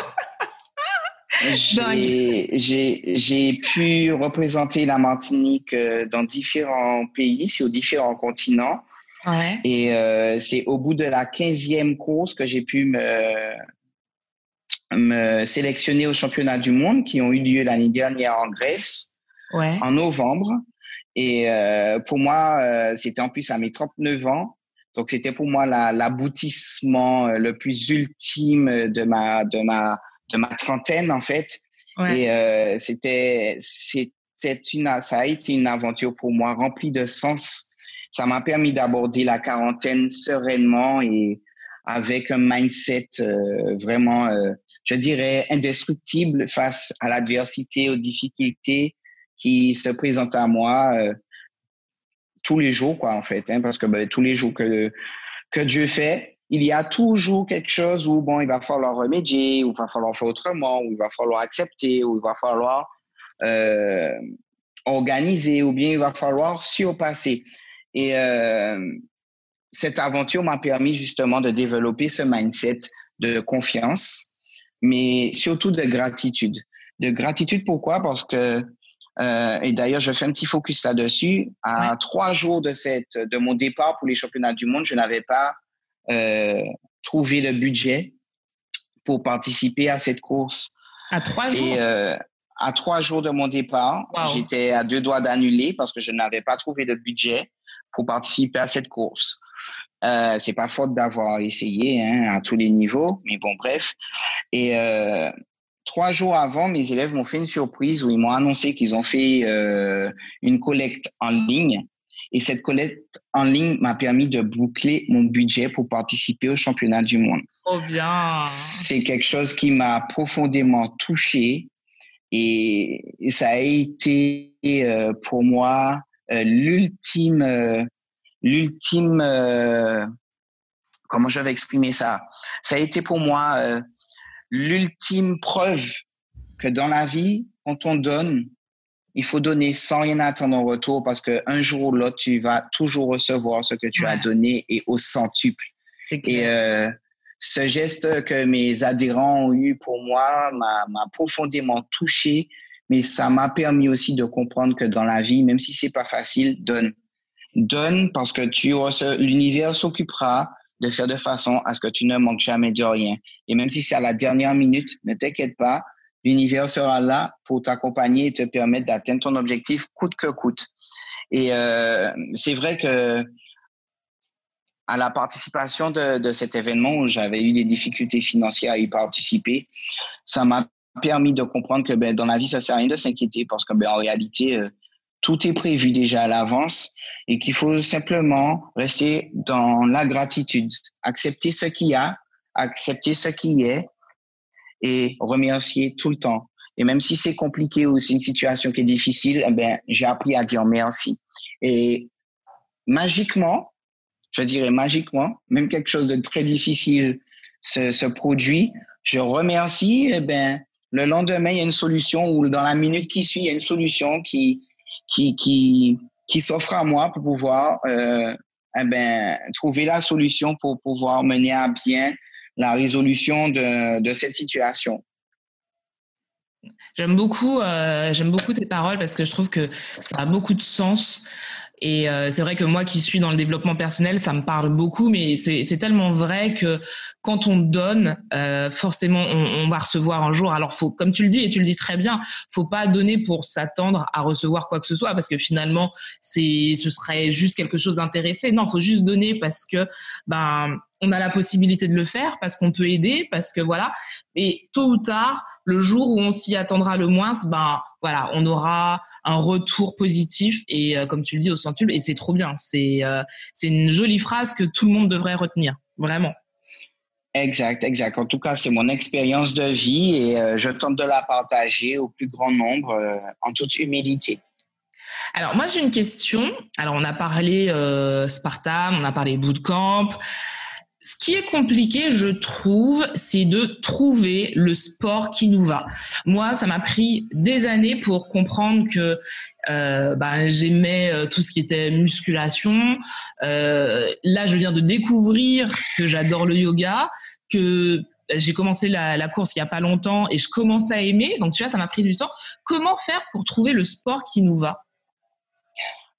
J'ai pu représenter la Martinique euh, dans différents pays, sur différents continents. Ouais. Et euh, c'est au bout de la 15e course que j'ai pu me, me sélectionner aux championnats du monde qui ont eu lieu l'année dernière en Grèce, ouais. en novembre. Et euh, pour moi, euh, c'était en plus à mes 39 ans. Donc, c'était pour moi l'aboutissement la, le plus ultime de ma, de ma, de ma trentaine, en fait. Ouais. Et euh, c'était, c'était une, ça a été une aventure pour moi remplie de sens. Ça m'a permis d'aborder la quarantaine sereinement et avec un mindset euh, vraiment, euh, je dirais, indestructible face à l'adversité, aux difficultés qui se présentent à moi euh, tous les jours, quoi, en fait. Hein, parce que ben, tous les jours que, que Dieu fait, il y a toujours quelque chose où, bon, il va falloir remédier, ou il va falloir faire autrement, ou il va falloir accepter, ou il va falloir organiser, ou bien il va falloir surpasser. Et euh, cette aventure m'a permis justement de développer ce mindset de confiance, mais surtout de gratitude. De gratitude, pourquoi? Parce que, euh, et d'ailleurs, je fais un petit focus là-dessus, à Ouais. trois jours de, cette, de mon départ pour les championnats du monde, je n'avais pas euh, trouvé le budget pour participer à cette course. À trois jours? Et euh, à trois jours de mon départ, Wow. j'étais à deux doigts d'annuler parce que je n'avais pas trouvé de budget pour participer à cette course. Euh, c'est pas faute d'avoir essayé hein, à tous les niveaux, mais bon, bref. Et euh, trois jours avant, mes élèves m'ont fait une surprise où ils m'ont annoncé qu'ils ont fait euh, une collecte en ligne. Et cette collecte en ligne m'a permis de boucler mon budget pour participer au championnat du monde. Trop bien. C'est quelque chose qui m'a profondément touché et ça a été euh, pour moi l'ultime, euh, l'ultime, euh, comment je vais exprimer ça? Ça a été pour moi euh, l'ultime preuve que dans la vie, quand on donne, il faut donner sans rien attendre en retour parce qu'un jour ou l'autre, tu vas toujours recevoir ce que tu as donné et au centuple. Et euh, ce geste que mes adhérents ont eu pour moi m'a profondément touché, mais ça m'a permis aussi de comprendre que dans la vie, même si c'est pas facile, donne. Donne parce que tu l'univers s'occupera de faire de façon à ce que tu ne manques jamais de rien. Et même si c'est à la dernière minute, ne t'inquiète pas, l'univers sera là pour t'accompagner et te permettre d'atteindre ton objectif coûte que coûte. Et euh, c'est vrai que à la participation de, de cet événement où j'avais eu des difficultés financières à y participer, ça m'a permis de comprendre que ben, dans la vie, ça sert à rien de s'inquiéter parce que ben, en réalité, euh, tout est prévu déjà à l'avance et qu'il faut simplement rester dans la gratitude, accepter ce qu'il y a, accepter ce qui est et remercier tout le temps. Et même si c'est compliqué ou c'est une situation qui est difficile, eh ben, j'ai appris à dire merci. Et magiquement, je dirais magiquement, même quelque chose de très difficile se, se produit, je remercie, eh ben, le lendemain, il y a une solution ou dans la minute qui suit, il y a une solution qui, qui, qui, s'offre à moi pour pouvoir euh, eh ben, trouver la solution pour pouvoir mener à bien la résolution de, de cette situation. J'aime beaucoup, euh, j'aime beaucoup tes paroles parce que je trouve que ça a beaucoup de sens. Et euh, c'est vrai que moi qui suis dans le développement personnel, ça me parle beaucoup, mais c'est tellement vrai que quand on donne, euh, forcément, on, on va recevoir un jour. Alors, faut, comme tu le dis et tu le dis très bien, faut pas donner pour s'attendre à recevoir quoi que ce soit, parce que finalement, c'est, ce serait juste quelque chose d'intéressé. Non, faut juste donner parce que, ben, on a la possibilité de le faire parce qu'on peut aider, parce que voilà. Et tôt ou tard, le jour où on s'y attendra le moins, ben voilà, on aura un retour positif et euh, comme tu le dis au centuple et c'est trop bien. C'est euh, c'est une jolie phrase que tout le monde devrait retenir, vraiment. Exact, exact. En tout cas, c'est mon expérience de vie et euh, je tente de la partager au plus grand nombre en toute humilité. Alors moi j'ai une question. Alors on a parlé Spartan, on a parlé bootcamp. Ce qui est compliqué, je trouve, c'est de trouver le sport qui nous va. Moi, ça m'a pris des années pour comprendre que euh, bah, j'aimais euh, tout ce qui était musculation. Euh, là, je viens de découvrir que j'adore le yoga, que j'ai commencé la, course il y a pas longtemps et je commence à aimer. Donc, tu vois, ça m'a pris du temps. Comment faire pour trouver le sport qui nous va?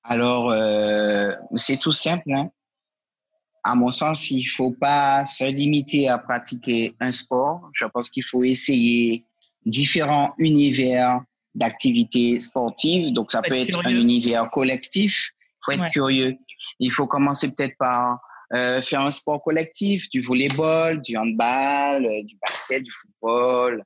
Alors, c'est tout simple. Hein. À mon sens, il faut pas se limiter à pratiquer un sport. Je pense qu'il faut essayer différents univers d'activités sportives. Donc, ça peut être un univers collectif. Il faut être curieux. Il faut commencer peut-être par euh, faire un sport collectif, du volleyball, du handball, euh, du basket, du football.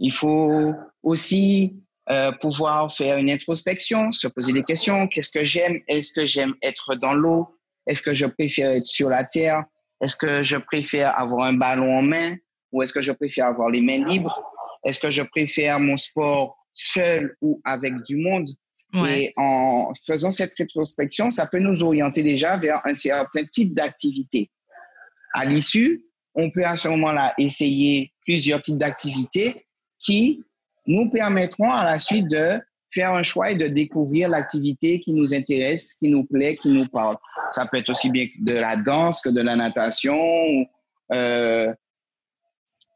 Il faut aussi euh, pouvoir faire une introspection, se poser des questions. Qu'est-ce que j'aime? Est-ce que j'aime être dans l'eau? Est-ce que je préfère être sur la terre? Est-ce que je préfère avoir un ballon en main? Ou est-ce que je préfère avoir les mains libres? Est-ce que je préfère mon sport seul ou avec du monde? Et en faisant cette rétrospection, ça peut nous orienter déjà vers un certain type d'activité. À l'issue, on peut à ce moment-là essayer plusieurs types d'activités qui nous permettront à la suite de faire un choix et de découvrir l'activité qui nous intéresse, qui nous plaît, qui nous parle. Ça peut être aussi bien de la danse que de la natation, euh,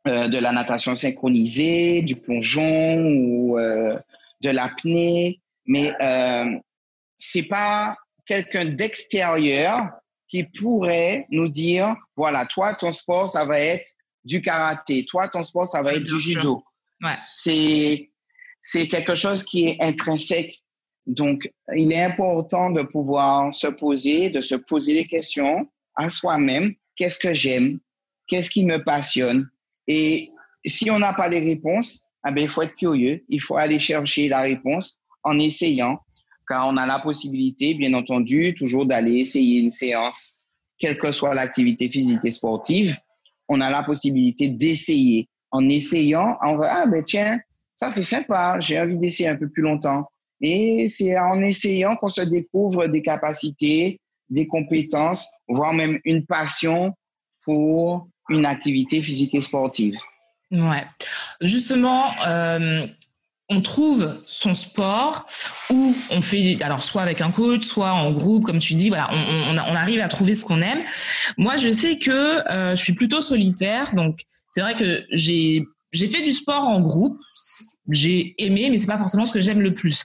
euh, de la natation synchronisée, du plongeon ou euh, de l'apnée. Mais c'est pas quelqu'un d'extérieur qui pourrait nous dire, voilà, toi, ton sport, ça va être du karaté. Toi, ton sport, ça va être du judo. C'est, c'est quelque chose qui est intrinsèque. Donc, il est important de pouvoir se poser, de se poser des questions à soi-même. Qu'est-ce que j'aime? Qu'est-ce qui me passionne? Et si on n'a pas les réponses, eh il faut être curieux. Il faut aller chercher la réponse en essayant, car on a la possibilité, bien entendu, toujours d'aller essayer une séance, quelle que soit l'activité physique et sportive. On a la possibilité d'essayer en essayant, on va, ah ben tiens, ça c'est sympa, j'ai envie d'essayer un peu plus longtemps. Et c'est en essayant qu'on se découvre des capacités, des compétences, voire même une passion pour une activité physique et sportive. Ouais. Justement, euh, on trouve son sport ou on fait alors soit avec un coach, soit en groupe, comme tu dis. Voilà, on, on, arrive à trouver ce qu'on aime. Moi, je sais que euh, je suis plutôt solitaire, donc c'est vrai que j'ai j'ai fait du sport en groupe, j'ai aimé, mais c'est pas forcément ce que j'aime le plus.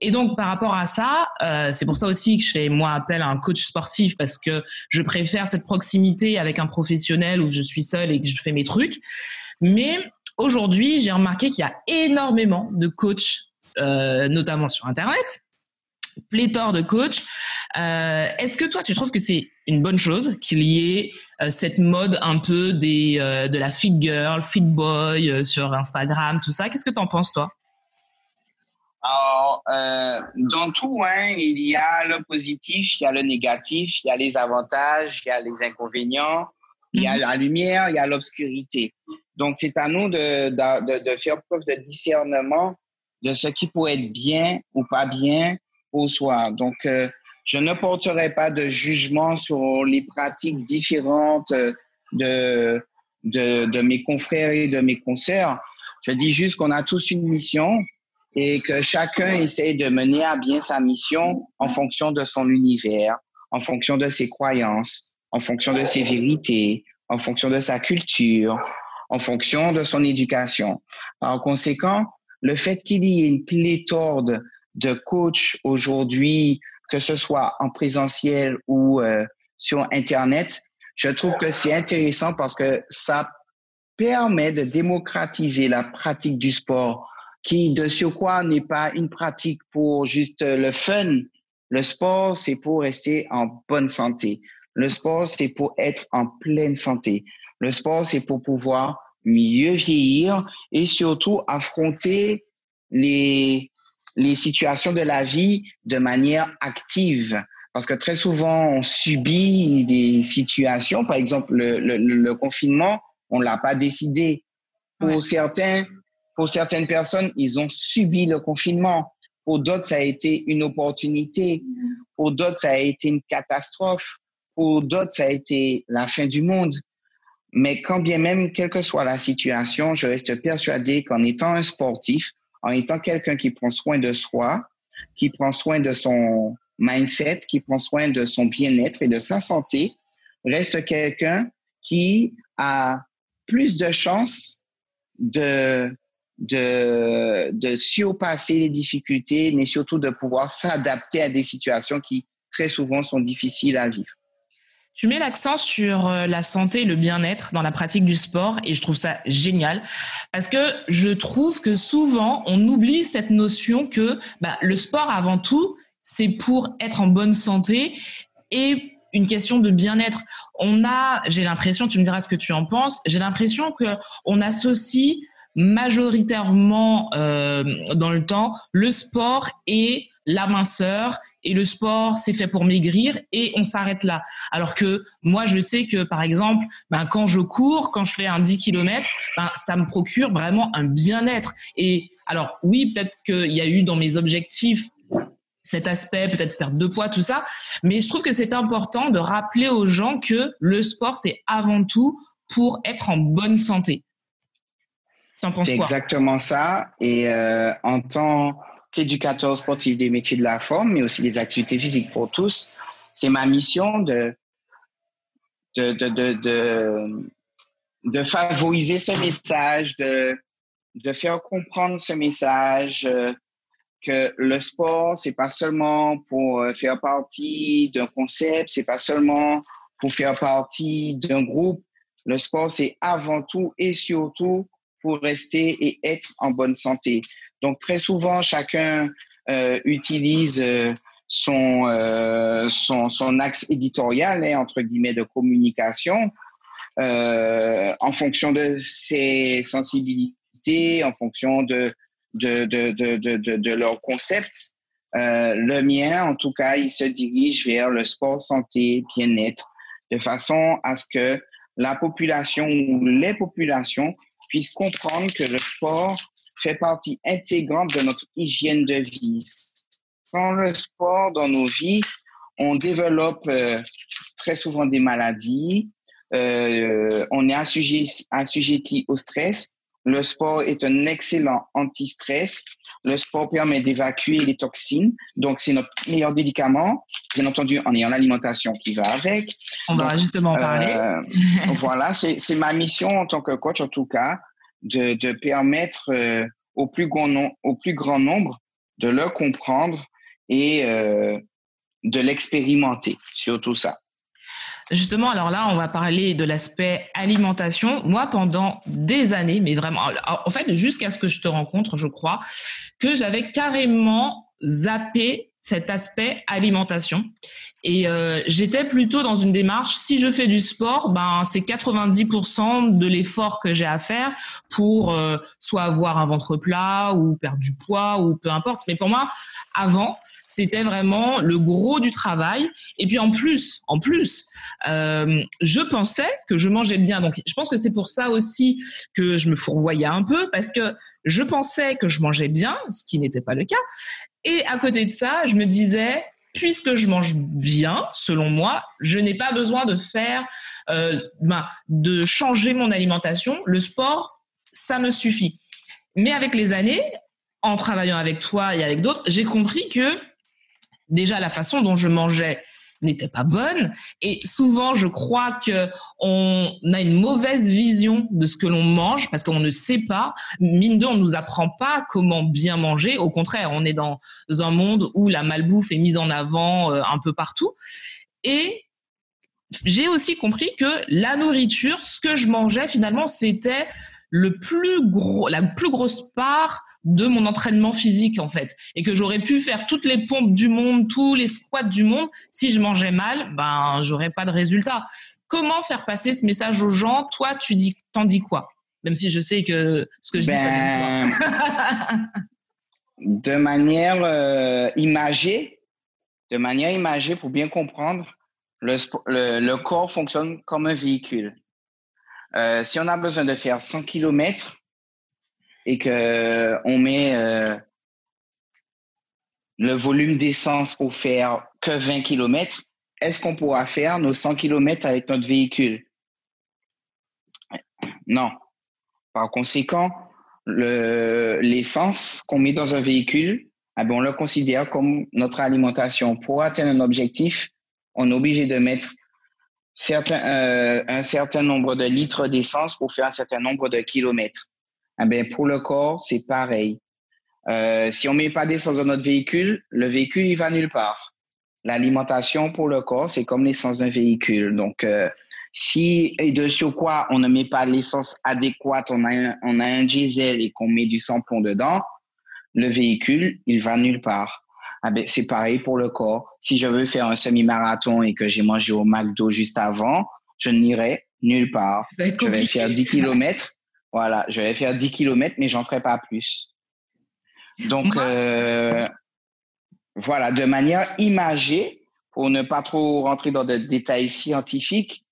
Et donc par rapport à ça, euh, c'est pour ça aussi que je fais moi appel à un coach sportif parce que je préfère cette proximité avec un professionnel où je suis seule et que je fais mes trucs. Mais aujourd'hui, j'ai remarqué qu'il y a énormément de coachs, euh, notamment sur Internet, pléthore de coachs. Euh, Est-ce que toi, tu trouves que c'est une bonne chose qu'il y ait euh, cette mode un peu des, euh, de la fit girl, fit boy euh, sur Instagram, tout ça Qu'est-ce que tu en penses, toi? Alors, dans tout, hein, il y a le positif, il y a le négatif, il y a les avantages, il y a les inconvénients, il y a mhm. la lumière, il y a l'obscurité. Donc, c'est à nous de, de, de, faire preuve de discernement de ce qui pourrait être bien ou pas bien au soi. Donc, je ne porterai pas de jugement sur les pratiques différentes de, de, de mes confrères et de mes consoeurs. Je dis juste qu'on a tous une mission et que chacun essaye de mener à bien sa mission en fonction de son univers, en fonction de ses croyances, en fonction de ses vérités, en fonction de sa culture, en fonction de son éducation. En conséquent, le fait qu'il y ait une pléthore de coachs aujourd'hui que ce soit en présentiel ou euh, sur Internet, je trouve que c'est intéressant parce que ça permet de démocratiser la pratique du sport qui, de surcroît, n'est pas une pratique pour juste le fun. Le sport, c'est pour rester en bonne santé. Le sport, c'est pour être en pleine santé. Le sport, c'est pour pouvoir mieux vieillir et surtout affronter les, les situations de la vie de manière active. Parce que très souvent, on subit des situations, par exemple le, le, le confinement, on l'a pas décidé. Pour certains, pour certaines personnes, ils ont subi le confinement. Pour d'autres, ça a été une opportunité. Pour d'autres, ça a été une catastrophe. Pour d'autres, ça a été la fin du monde. Mais quand bien même, quelle que soit la situation, je reste persuadé qu'en étant un sportif, en étant quelqu'un qui prend soin de soi, qui prend soin de son mindset, qui prend soin de son bien-être et de sa santé, reste quelqu'un qui a plus de chances de, surpasser les difficultés, mais surtout de pouvoir s'adapter à des situations qui très souvent sont difficiles à vivre. Tu mets l'accent sur euh, la santé et le bien-être dans la pratique du sport et je trouve ça génial parce que je trouve que souvent on oublie cette notion que bah, le sport avant tout c'est pour être en bonne santé et une question de bien-être. On a, j'ai l'impression, tu me diras ce que tu en penses, j'ai l'impression que on associe majoritairement euh, dans le temps le sport et la minceur et le sport c'est fait pour maigrir et on s'arrête là. Alors que moi je sais que par exemple ben, quand je cours, quand je fais un 10 km, ben, ça me procure vraiment un bien-être. Et alors oui peut-être qu'il y a eu dans mes objectifs cet aspect, peut-être perdre de poids, tout ça. Mais je trouve que c'est important de rappeler aux gens que le sport, c'est avant tout pour être en bonne santé. C'est exactement ça. Et euh, en tant qu'éducateur sportif des métiers de la forme, mais aussi des activités physiques pour tous, c'est ma mission de de, de, de, de, de favoriser ce message, de, de faire comprendre ce message, euh, que le sport, c'est pas seulement pour euh, faire partie d'un concept, c'est pas seulement pour faire partie d'un groupe. Le sport, c'est avant tout et surtout pour rester et être en bonne santé. Donc, très souvent, chacun euh, utilise euh, son, euh, son, son, axe éditorial, hein, entre guillemets, de communication euh, en fonction de ses sensibilités, en fonction de, de, de, de, de, de leur concept. Euh, le mien, en tout cas, il se dirige vers le sport santé, bien-être, de façon à ce que la population ou les populations puissent comprendre que le sport fait partie intégrante de notre hygiène de vie. Sans le sport dans nos vies, on développe euh, très souvent des maladies, euh, on est assujetti, assujetti au stress le sport est un excellent anti-stress. Le sport permet d'évacuer les toxines. Donc, c'est notre meilleur médicament. Bien entendu, en ayant l'alimentation qui va avec. On va justement en parler. Euh, <laughs> voilà, c'est ma mission en tant que coach, en tout cas, de, permettre euh, au, plus grand au plus grand nombre de le comprendre et euh, de l'expérimenter, surtout ça. Justement, alors là, on va parler de l'aspect alimentation. Moi, pendant des années, mais vraiment, en fait, jusqu'à ce que je te rencontre, je crois, que j'avais carrément zappé cet aspect alimentation. Et euh, j'étais plutôt dans une démarche, si je fais du sport, ben c'est 90% de l'effort que j'ai à faire pour euh, soit avoir un ventre plat ou perdre du poids ou peu importe. Mais pour moi, avant, c'était vraiment le gros du travail. Et puis en plus, en plus, euh, je pensais que je mangeais bien. Donc je pense que c'est pour ça aussi que je me fourvoyais un peu parce que je pensais que je mangeais bien, ce qui n'était pas le cas. Et à côté de ça, je me disais, puisque je mange bien, selon moi, je n'ai pas besoin de faire, euh, ben, de changer mon alimentation. Le sport, ça me suffit. Mais avec les années, en travaillant avec toi et avec d'autres, j'ai compris que déjà la façon dont je mangeais n'était pas bonne. Et souvent, je crois que on a une mauvaise vision de ce que l'on mange parce qu'on ne sait pas. Mine de, on nous apprend pas comment bien manger. Au contraire, on est dans un monde où la malbouffe est mise en avant euh, un peu partout. Et j'ai aussi compris que la nourriture, ce que je mangeais finalement, c'était le plus gros, la plus grosse part de mon entraînement physique en fait, et que j'aurais pu faire toutes les pompes du monde, tous les squats du monde, si je mangeais mal, ben j'aurais pas de résultat. Comment faire passer ce message aux gens? Toi, tu dis, t'en dis quoi? Même si je sais que ce que je dis, ça vient de toi. <laughs> de manière euh, imagée, de manière imagée pour bien comprendre, le, le, corps fonctionne comme un véhicule. Euh, si on a besoin de faire 100 km et que on met euh, le volume d'essence pour faire que 20 km, est-ce qu'on pourra faire nos 100 km avec notre véhicule? Non. Par conséquent, l'essence qu'on met dans un véhicule, eh ben, on le considère comme notre alimentation. Pour atteindre un objectif, on est obligé de mettre euh, un certain nombre de litres d'essence pour faire un certain nombre de kilomètres. Eh pour le corps, c'est pareil. Euh, si on met pas d'essence dans notre véhicule, le véhicule, il va nulle part. L'alimentation pour le corps, c'est comme l'essence d'un véhicule. Donc, euh, si et de sur quoi on ne met pas l'essence adéquate, on a un, on a un diesel et qu'on met du samplon dedans, le véhicule, il va nulle part. Ah ben, c'est pareil pour le corps. Si je veux faire un semi-marathon et que j'ai mangé au McDo juste avant, je n'irai nulle part. Je vais faire 10 km. Voilà, je vais faire 10 km, mais j'en ferai pas plus. Donc, euh, voilà, de manière imagée, pour ne pas trop rentrer dans des détails scientifiques,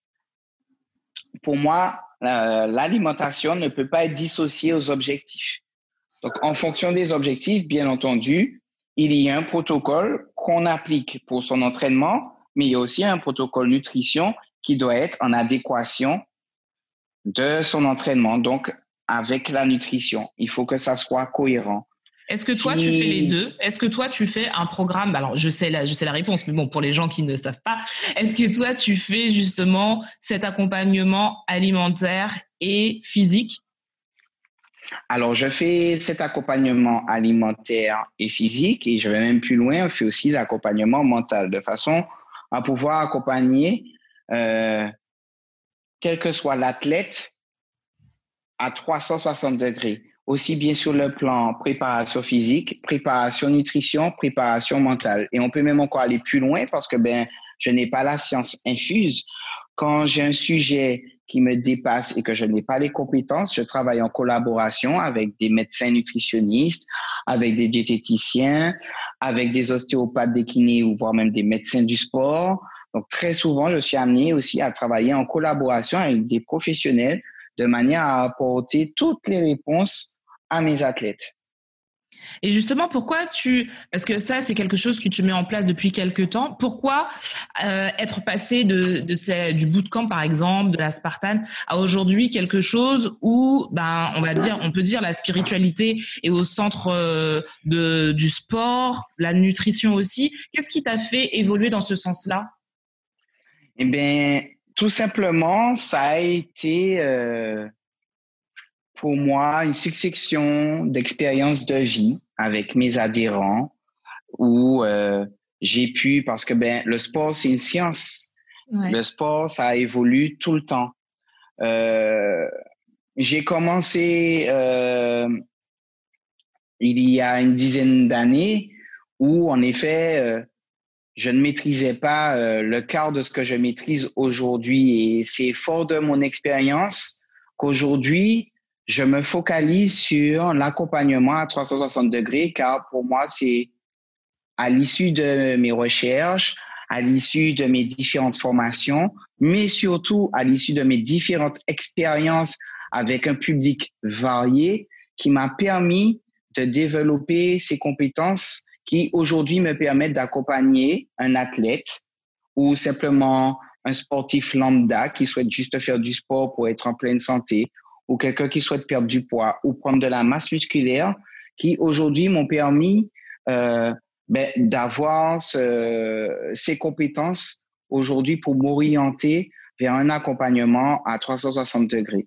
pour moi, l'alimentation ne peut pas être dissociée aux objectifs. Donc, en fonction des objectifs, bien entendu, il y a un protocole qu'on applique pour son entraînement, mais il y a aussi un protocole nutrition qui doit être en adéquation de son entraînement, donc avec la nutrition. Il faut que ça soit cohérent. Est-ce que toi, tu fais les deux? Est-ce que toi, tu fais un programme? Alors, je sais, la, je sais la réponse, mais bon, pour les gens qui ne savent pas, est-ce que toi, tu fais justement cet accompagnement alimentaire et physique alors, je fais cet accompagnement alimentaire et physique et je vais même plus loin, on fait aussi l'accompagnement mental de façon à pouvoir accompagner, euh, quel que soit l'athlète, à 360 degrés aussi bien sur le plan préparation physique, préparation nutrition, préparation mentale. Et on peut même encore aller plus loin parce que ben, je n'ai pas la science infuse. Quand j'ai un sujet qui me dépasse et que je n'ai pas les compétences, je travaille en collaboration avec des médecins nutritionnistes, avec des diététiciens, avec des ostéopathes, des kinés ou voire même des médecins du sport. Donc très souvent, je suis amené aussi à travailler en collaboration avec des professionnels de manière à apporter toutes les réponses à mes athlètes. Et justement, pourquoi tu, parce que ça, c'est quelque chose que tu mets en place depuis quelques temps, pourquoi euh, être passé de, de ces, du bootcamp, par exemple, de la Spartan, à aujourd'hui quelque chose où, ben, on va dire, on peut dire la spiritualité est au centre euh, de, du sport, la nutrition aussi. Qu'est-ce qui t'a fait évoluer dans ce sens-là? Eh bien, tout simplement, ça a été euh, pour moi une succession d'expériences de vie avec mes adhérents où euh, j'ai pu, parce que ben, le sport, c'est une science. Le sport, ça évolue tout le temps. Euh, j'ai commencé euh, il y a une dizaine d'années où, en effet, je ne maîtrisais pas euh, le quart de ce que je maîtrise aujourd'hui. Et c'est fort de mon expérience qu'aujourd'hui, je me focalise sur l'accompagnement à 360 degrés car pour moi, c'est à l'issue de mes recherches, à l'issue de mes différentes formations, mais surtout à l'issue de mes différentes expériences avec un public varié qui m'a permis de développer ces compétences qui aujourd'hui me permettent d'accompagner un athlète ou simplement un sportif lambda qui souhaite juste faire du sport pour être en pleine santé ou quelqu'un qui souhaite perdre du poids ou prendre de la masse musculaire qui aujourd'hui m'ont permis euh, ben, d'avoir ces compétences aujourd'hui pour m'orienter vers un accompagnement à 360 degrés.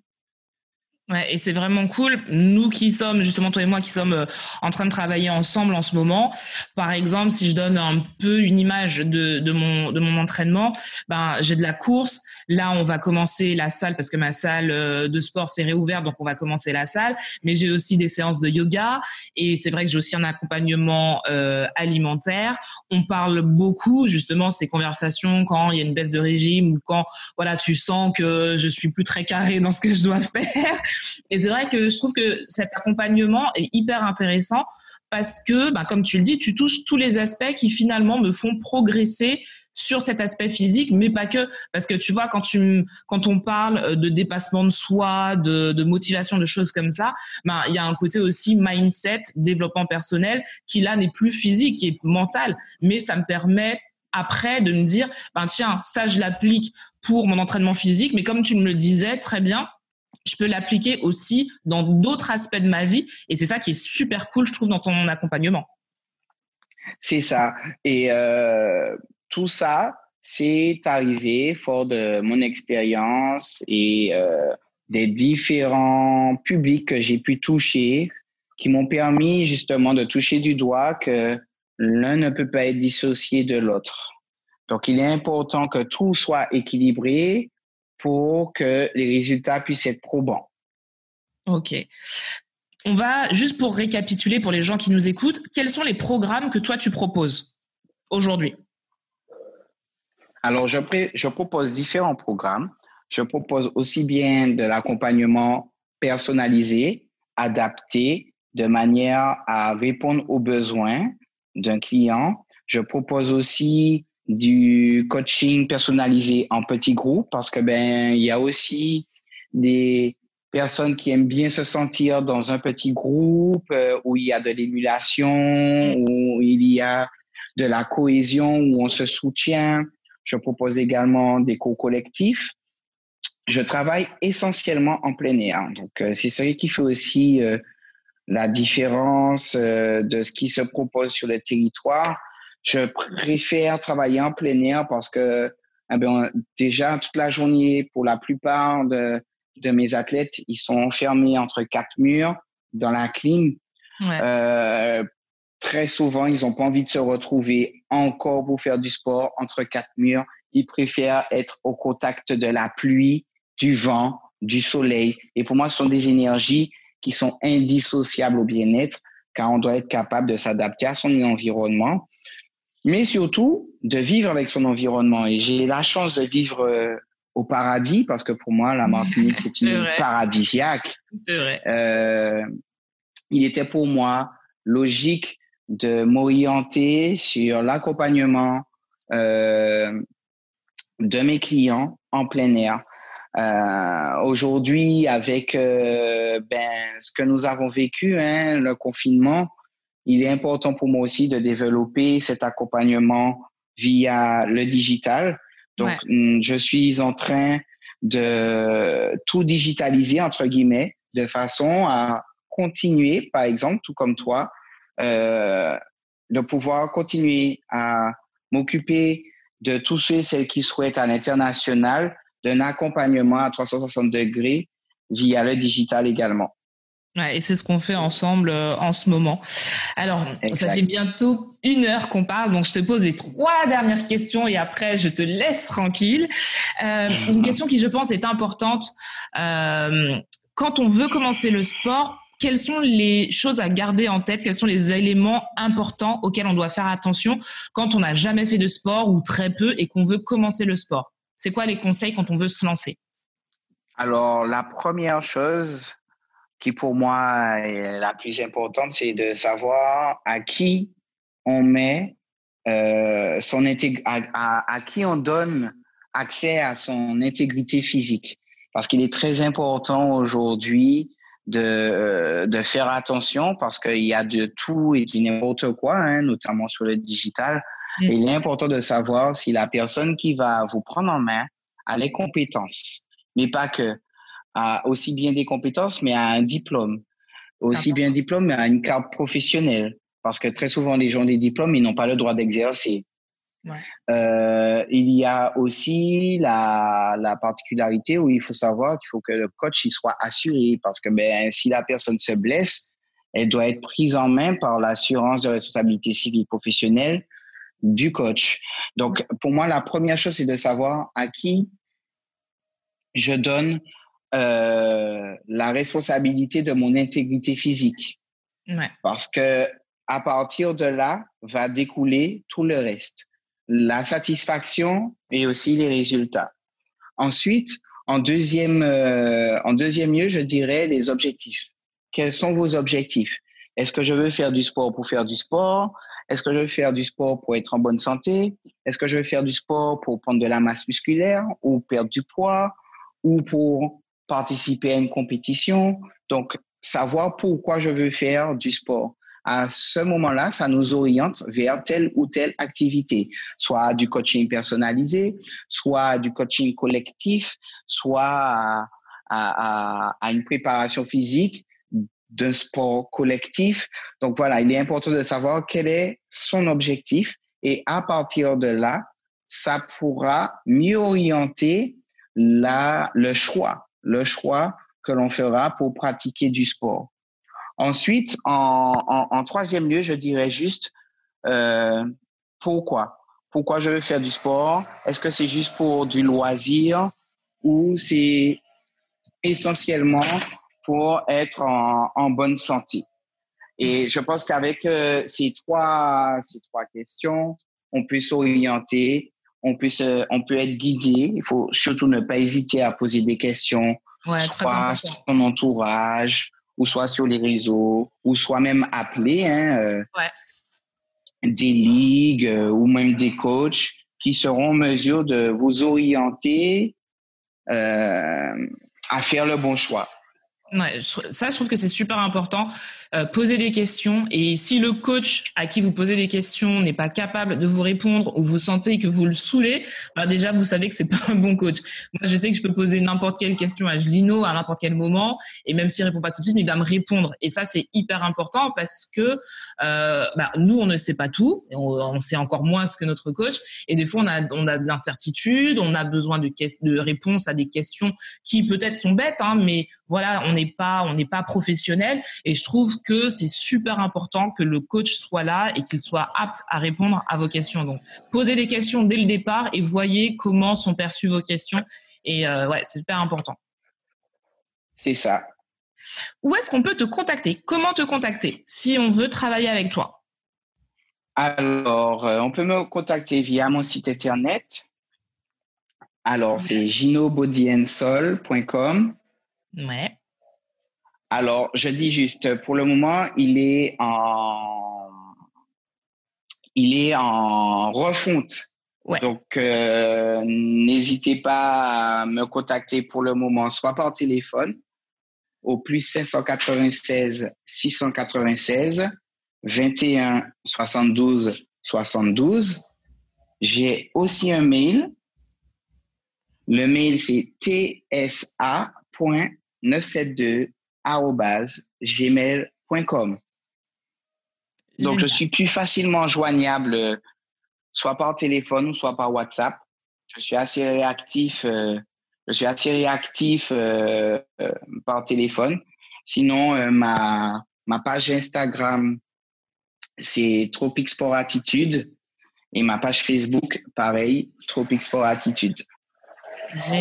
Ouais, et c'est vraiment cool. Nous qui sommes, justement, toi et moi, qui sommes euh, en train de travailler ensemble en ce moment. Par exemple, si je donne un peu une image de, de mon, de mon entraînement, ben, j'ai de la course. Là, on va commencer la salle parce que ma salle euh, de sport s'est réouverte, donc on va commencer la salle. Mais j'ai aussi des séances de yoga et c'est vrai que j'ai aussi un accompagnement euh, alimentaire. On parle beaucoup, justement, ces conversations quand il y a une baisse de régime ou quand, voilà, tu sens que je suis plus très carré dans ce que je dois <laughs> faire. Et c'est vrai que je trouve que cet accompagnement est hyper intéressant parce que, bah, comme tu le dis, tu touches tous les aspects qui finalement me font progresser sur cet aspect physique, mais pas que, parce que tu vois, quand tu, quand on parle euh, de dépassement de soi, de, de motivation, de choses comme ça, ben, il y a un côté aussi mindset, développement personnel, qui là n'est plus physique, qui est mental, mais ça me permet après de me dire, ben tiens, ça je l'applique pour mon entraînement physique, mais comme tu me le disais très bien, je peux l'appliquer aussi dans d'autres aspects de ma vie. Et c'est ça qui est super cool, je trouve, dans ton accompagnement. C'est ça. Et euh, tout ça, c'est arrivé fort de mon expérience et euh, des différents publics que j'ai pu toucher qui m'ont permis justement de toucher du doigt que l'un ne peut pas être dissocié de l'autre. Donc, il est important que tout soit équilibré pour que les résultats puissent être probants. OK. On va, juste pour récapituler pour les gens qui nous écoutent, quels sont les programmes que toi tu proposes aujourd'hui? Alors, je, je propose différents programmes. Je propose aussi bien de l'accompagnement personnalisé, adapté, de manière à répondre aux besoins d'un client. Je propose aussi du coaching personnalisé en petits groupes parce que ben il y a aussi des personnes qui aiment bien se sentir dans un petit groupe euh, où il y a de l'émulation, où il y a de la cohésion, où on se soutient. Je propose également des cours collectifs. Je travaille essentiellement en plein air. Donc, euh, c'est ce qui fait aussi euh, la différence de ce qui se propose sur le territoire je préfère travailler en plein air parce que eh bien, déjà toute la journée, pour la plupart de, de mes athlètes, ils sont enfermés entre quatre murs dans la clim. Euh, très souvent, ils n'ont pas envie de se retrouver encore pour faire du sport entre quatre murs. Ils préfèrent être au contact de la pluie, du vent, du soleil. Et pour moi, ce sont des énergies qui sont indissociables au bien-être, car on doit être capable de s'adapter à son environnement mais surtout de vivre avec son environnement. Et j'ai la chance de vivre euh, au paradis parce que pour moi, la <laughs> Martinique, c'est une île paradisiaque. C'est vrai. Euh, il était pour moi logique de m'orienter sur l'accompagnement euh, de mes clients en plein air. Euh, Aujourd'hui, avec ben, ce que nous avons vécu, hein, le confinement, il est important pour moi aussi de développer cet accompagnement via le digital. Donc, mm, je suis en train de tout digitaliser, entre guillemets, de façon à continuer, par exemple, tout comme toi, euh, de pouvoir continuer à m'occuper de tous ceux et celles qui souhaitent à l'international d'un accompagnement à 360 degrés via le digital également et c'est ce qu'on fait ensemble euh, en ce moment. Alors, ça fait bientôt une heure qu'on parle, donc je te pose les trois dernières questions et après je te laisse tranquille. Euh, une question qui, je pense, est importante. Euh, quand on veut commencer le sport, quelles sont les choses à garder en tête? Quels sont les éléments importants auxquels on doit faire attention quand on n'a jamais fait de sport ou très peu et qu'on veut commencer le sport? C'est quoi les conseils quand on veut se lancer? Alors, la première chose, qui pour moi est la plus importante, c'est de savoir à qui on met euh, son à, à, qui on donne accès à son intégrité physique. Parce qu'il est très important aujourd'hui de, euh, de faire attention parce qu'il y a de tout et du n'importe quoi, hein, notamment sur le digital. Mm. il est important de savoir si la personne qui va vous prendre en main a les compétences, mais pas que aussi bien des compétences, mais à un diplôme. Aussi bien un diplôme, mais à une carte professionnelle. Parce que très souvent, les gens ont des diplômes, ils n'ont pas le droit d'exercer. Euh, il y a aussi la, la, particularité où il faut savoir qu'il faut que le coach il soit assuré parce que ben, si la personne se blesse, elle doit être prise en main par l'assurance de responsabilité civile professionnelle du coach. Donc, pour moi, la première chose, c'est de savoir à qui je donne euh, la responsabilité de mon intégrité physique. Ouais. Parce que à partir de là va découler tout le reste. La satisfaction et aussi les résultats. Ensuite, en deuxième, euh, en deuxième lieu, je dirais les objectifs. Quels sont vos objectifs? Est-ce que je veux faire du sport pour faire du sport? Est-ce que je veux faire du sport pour être en bonne santé? Est-ce que je veux faire du sport pour prendre de la masse musculaire ou perdre du poids ou pour participer à une compétition. Donc, savoir pourquoi je veux faire du sport. À ce moment-là, ça nous oriente vers telle ou telle activité, soit du coaching personnalisé, soit du coaching collectif, soit à, à, à une préparation physique d'un sport collectif. Donc voilà, il est important de savoir quel est son objectif et à partir de là, ça pourra mieux orienter la, le choix le choix que l'on fera pour pratiquer du sport. Ensuite, en, troisième lieu, je dirais juste euh, pourquoi? Pourquoi je veux faire du sport? Est-ce que c'est juste pour du loisir ou c'est essentiellement pour être en, bonne santé? Et je pense qu'avec euh, ces trois ces trois questions, on peut s'orienter on peut, on peut être guidé. Il faut surtout ne pas hésiter à poser des questions, soit sur son entourage, ou soit sur les réseaux, ou soit même appeler hein, euh, des ligues euh, ou même des coachs qui seront en mesure de vous orienter euh, à faire le bon choix. Ouais, ça, je trouve que c'est super important. Euh, poser des questions et si le coach à qui vous posez des questions n'est pas capable de vous répondre ou vous sentez que vous le saoulez, bah déjà vous savez que c'est <laughs> pas un bon coach. Moi, je sais que je peux poser n'importe quelle question à Lino à n'importe quel moment et même s'il répond pas tout de suite, il va me répondre. Et ça, c'est hyper important parce que euh, bah, nous, on ne sait pas tout, on, on, sait encore moins ce que notre coach. Et des fois, on a, on a de l'incertitude, on a besoin de, de réponses à des questions qui peut-être sont bêtes, hein, mais voilà, on n'est pas, on n'est pas professionnel. Et je trouve que c'est super important que le coach soit là et qu'il soit apte à répondre à vos questions. Donc, posez des questions dès le départ et voyez comment sont perçues vos questions. Et euh, ouais, c'est super important. C'est ça. Où est-ce qu'on peut te contacter? Comment te contacter si on veut travailler avec toi? Alors, euh, on peut me contacter via mon site internet. Alors, c'est ginobodiensol.com. Ouais. Alors, je dis juste, pour le moment, il est en, il est en refonte. Donc, euh, n'hésitez pas à me contacter pour le moment, soit par téléphone au plus 596 696 21 72 72. J'ai aussi un mail. Le mail, c'est tsa.972 gmail.com. Donc, je suis plus facilement joignable, euh, soit par téléphone ou soit par WhatsApp. Je suis assez réactif, euh, je suis assez réactif euh, par téléphone. Sinon, ma, ma page Instagram, c'est Tropic Sport Attitude. Et ma page Facebook, pareil, Tropic Sport Attitude.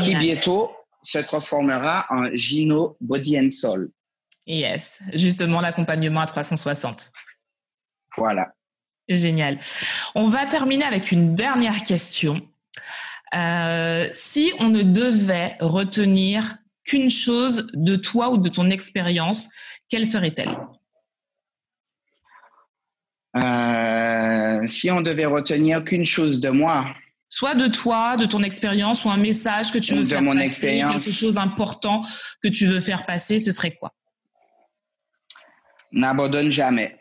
Qui bientôt se transformera en Gino Body and Soul. Yes, justement l'accompagnement à 360. Voilà. Génial. On va terminer avec une dernière question. Euh, si on ne devait retenir qu'une chose de toi ou de ton expérience, quelle serait-elle? Euh, Si on devait retenir qu'une chose de moi, soit de toi, de ton expérience, ou un message que tu veux faire passer, quelque chose d'important que tu veux faire passer, ce serait quoi? N'abandonne jamais.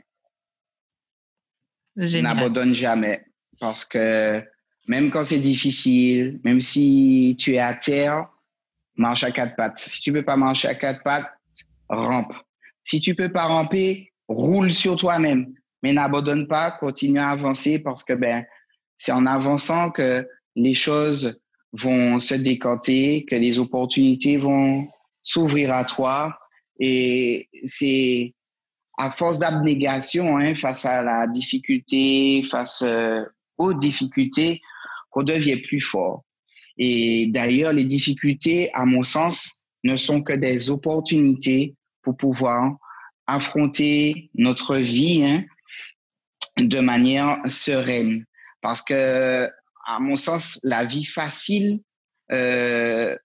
N'abandonne jamais. Parce que même quand c'est difficile, même si tu es à terre, marche à quatre pattes. Si tu peux pas marcher à quatre pattes, rampe. Si tu peux pas ramper, roule sur toi-même. Mais n'abandonne pas, continue à avancer parce que ben c'est en avançant que les choses vont se décanter, que les opportunités vont s'ouvrir à toi. Et c'est à force d'abnégation hein, face à la difficulté, face euh, aux difficultés, qu'on devient plus fort. Et d'ailleurs, les difficultés, à mon sens, ne sont que des opportunités pour pouvoir affronter notre vie hein, de manière sereine. Parce que, à mon sens, la vie facile, euh,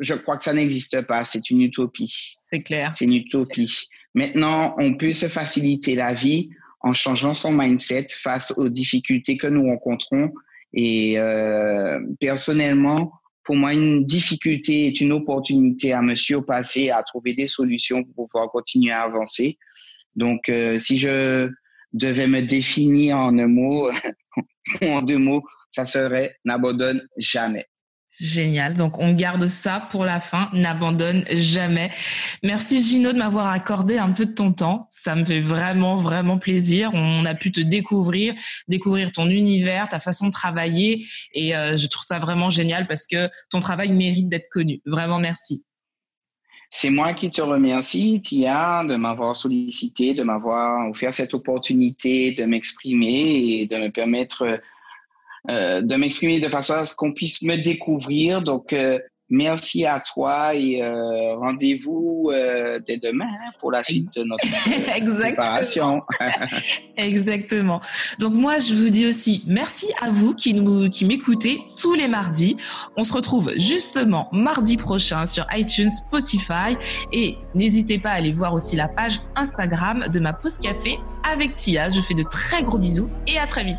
je crois que ça n'existe pas. C'est une utopie. C'est clair. C'est une utopie. Maintenant, on peut se faciliter la vie en changeant son mindset face aux difficultés que nous rencontrons. Et euh, personnellement, pour moi, une difficulté est une opportunité à me surpasser, à trouver des solutions pour pouvoir continuer à avancer. Donc, euh, si je devais me définir en un mot ou <laughs> en deux mots, ça serait n'abandonne jamais. Génial. Donc, on garde ça pour la fin. N'abandonne jamais. Merci Gino de m'avoir accordé un peu de ton temps. Ça me fait vraiment, vraiment plaisir. On a pu te découvrir, découvrir ton univers, ta façon de travailler. Et euh, je trouve ça vraiment génial parce que ton travail mérite d'être connu. Vraiment, merci. C'est moi qui te remercie, Tia, de m'avoir sollicité, de m'avoir offert cette opportunité de m'exprimer et de me permettre euh, de m'exprimer de façon à ce qu'on puisse me découvrir. Donc, euh, merci à toi et euh, rendez-vous dès demain pour la suite de notre <laughs> préparation. <laughs> Exactement. Donc moi, je vous dis aussi merci à vous qui nous qui m'écoutez tous les mardis. On se retrouve justement mardi prochain sur iTunes, Spotify et n'hésitez pas à aller voir aussi la page Instagram de ma pause café avec Tia. Je fais de très gros bisous et à très vite.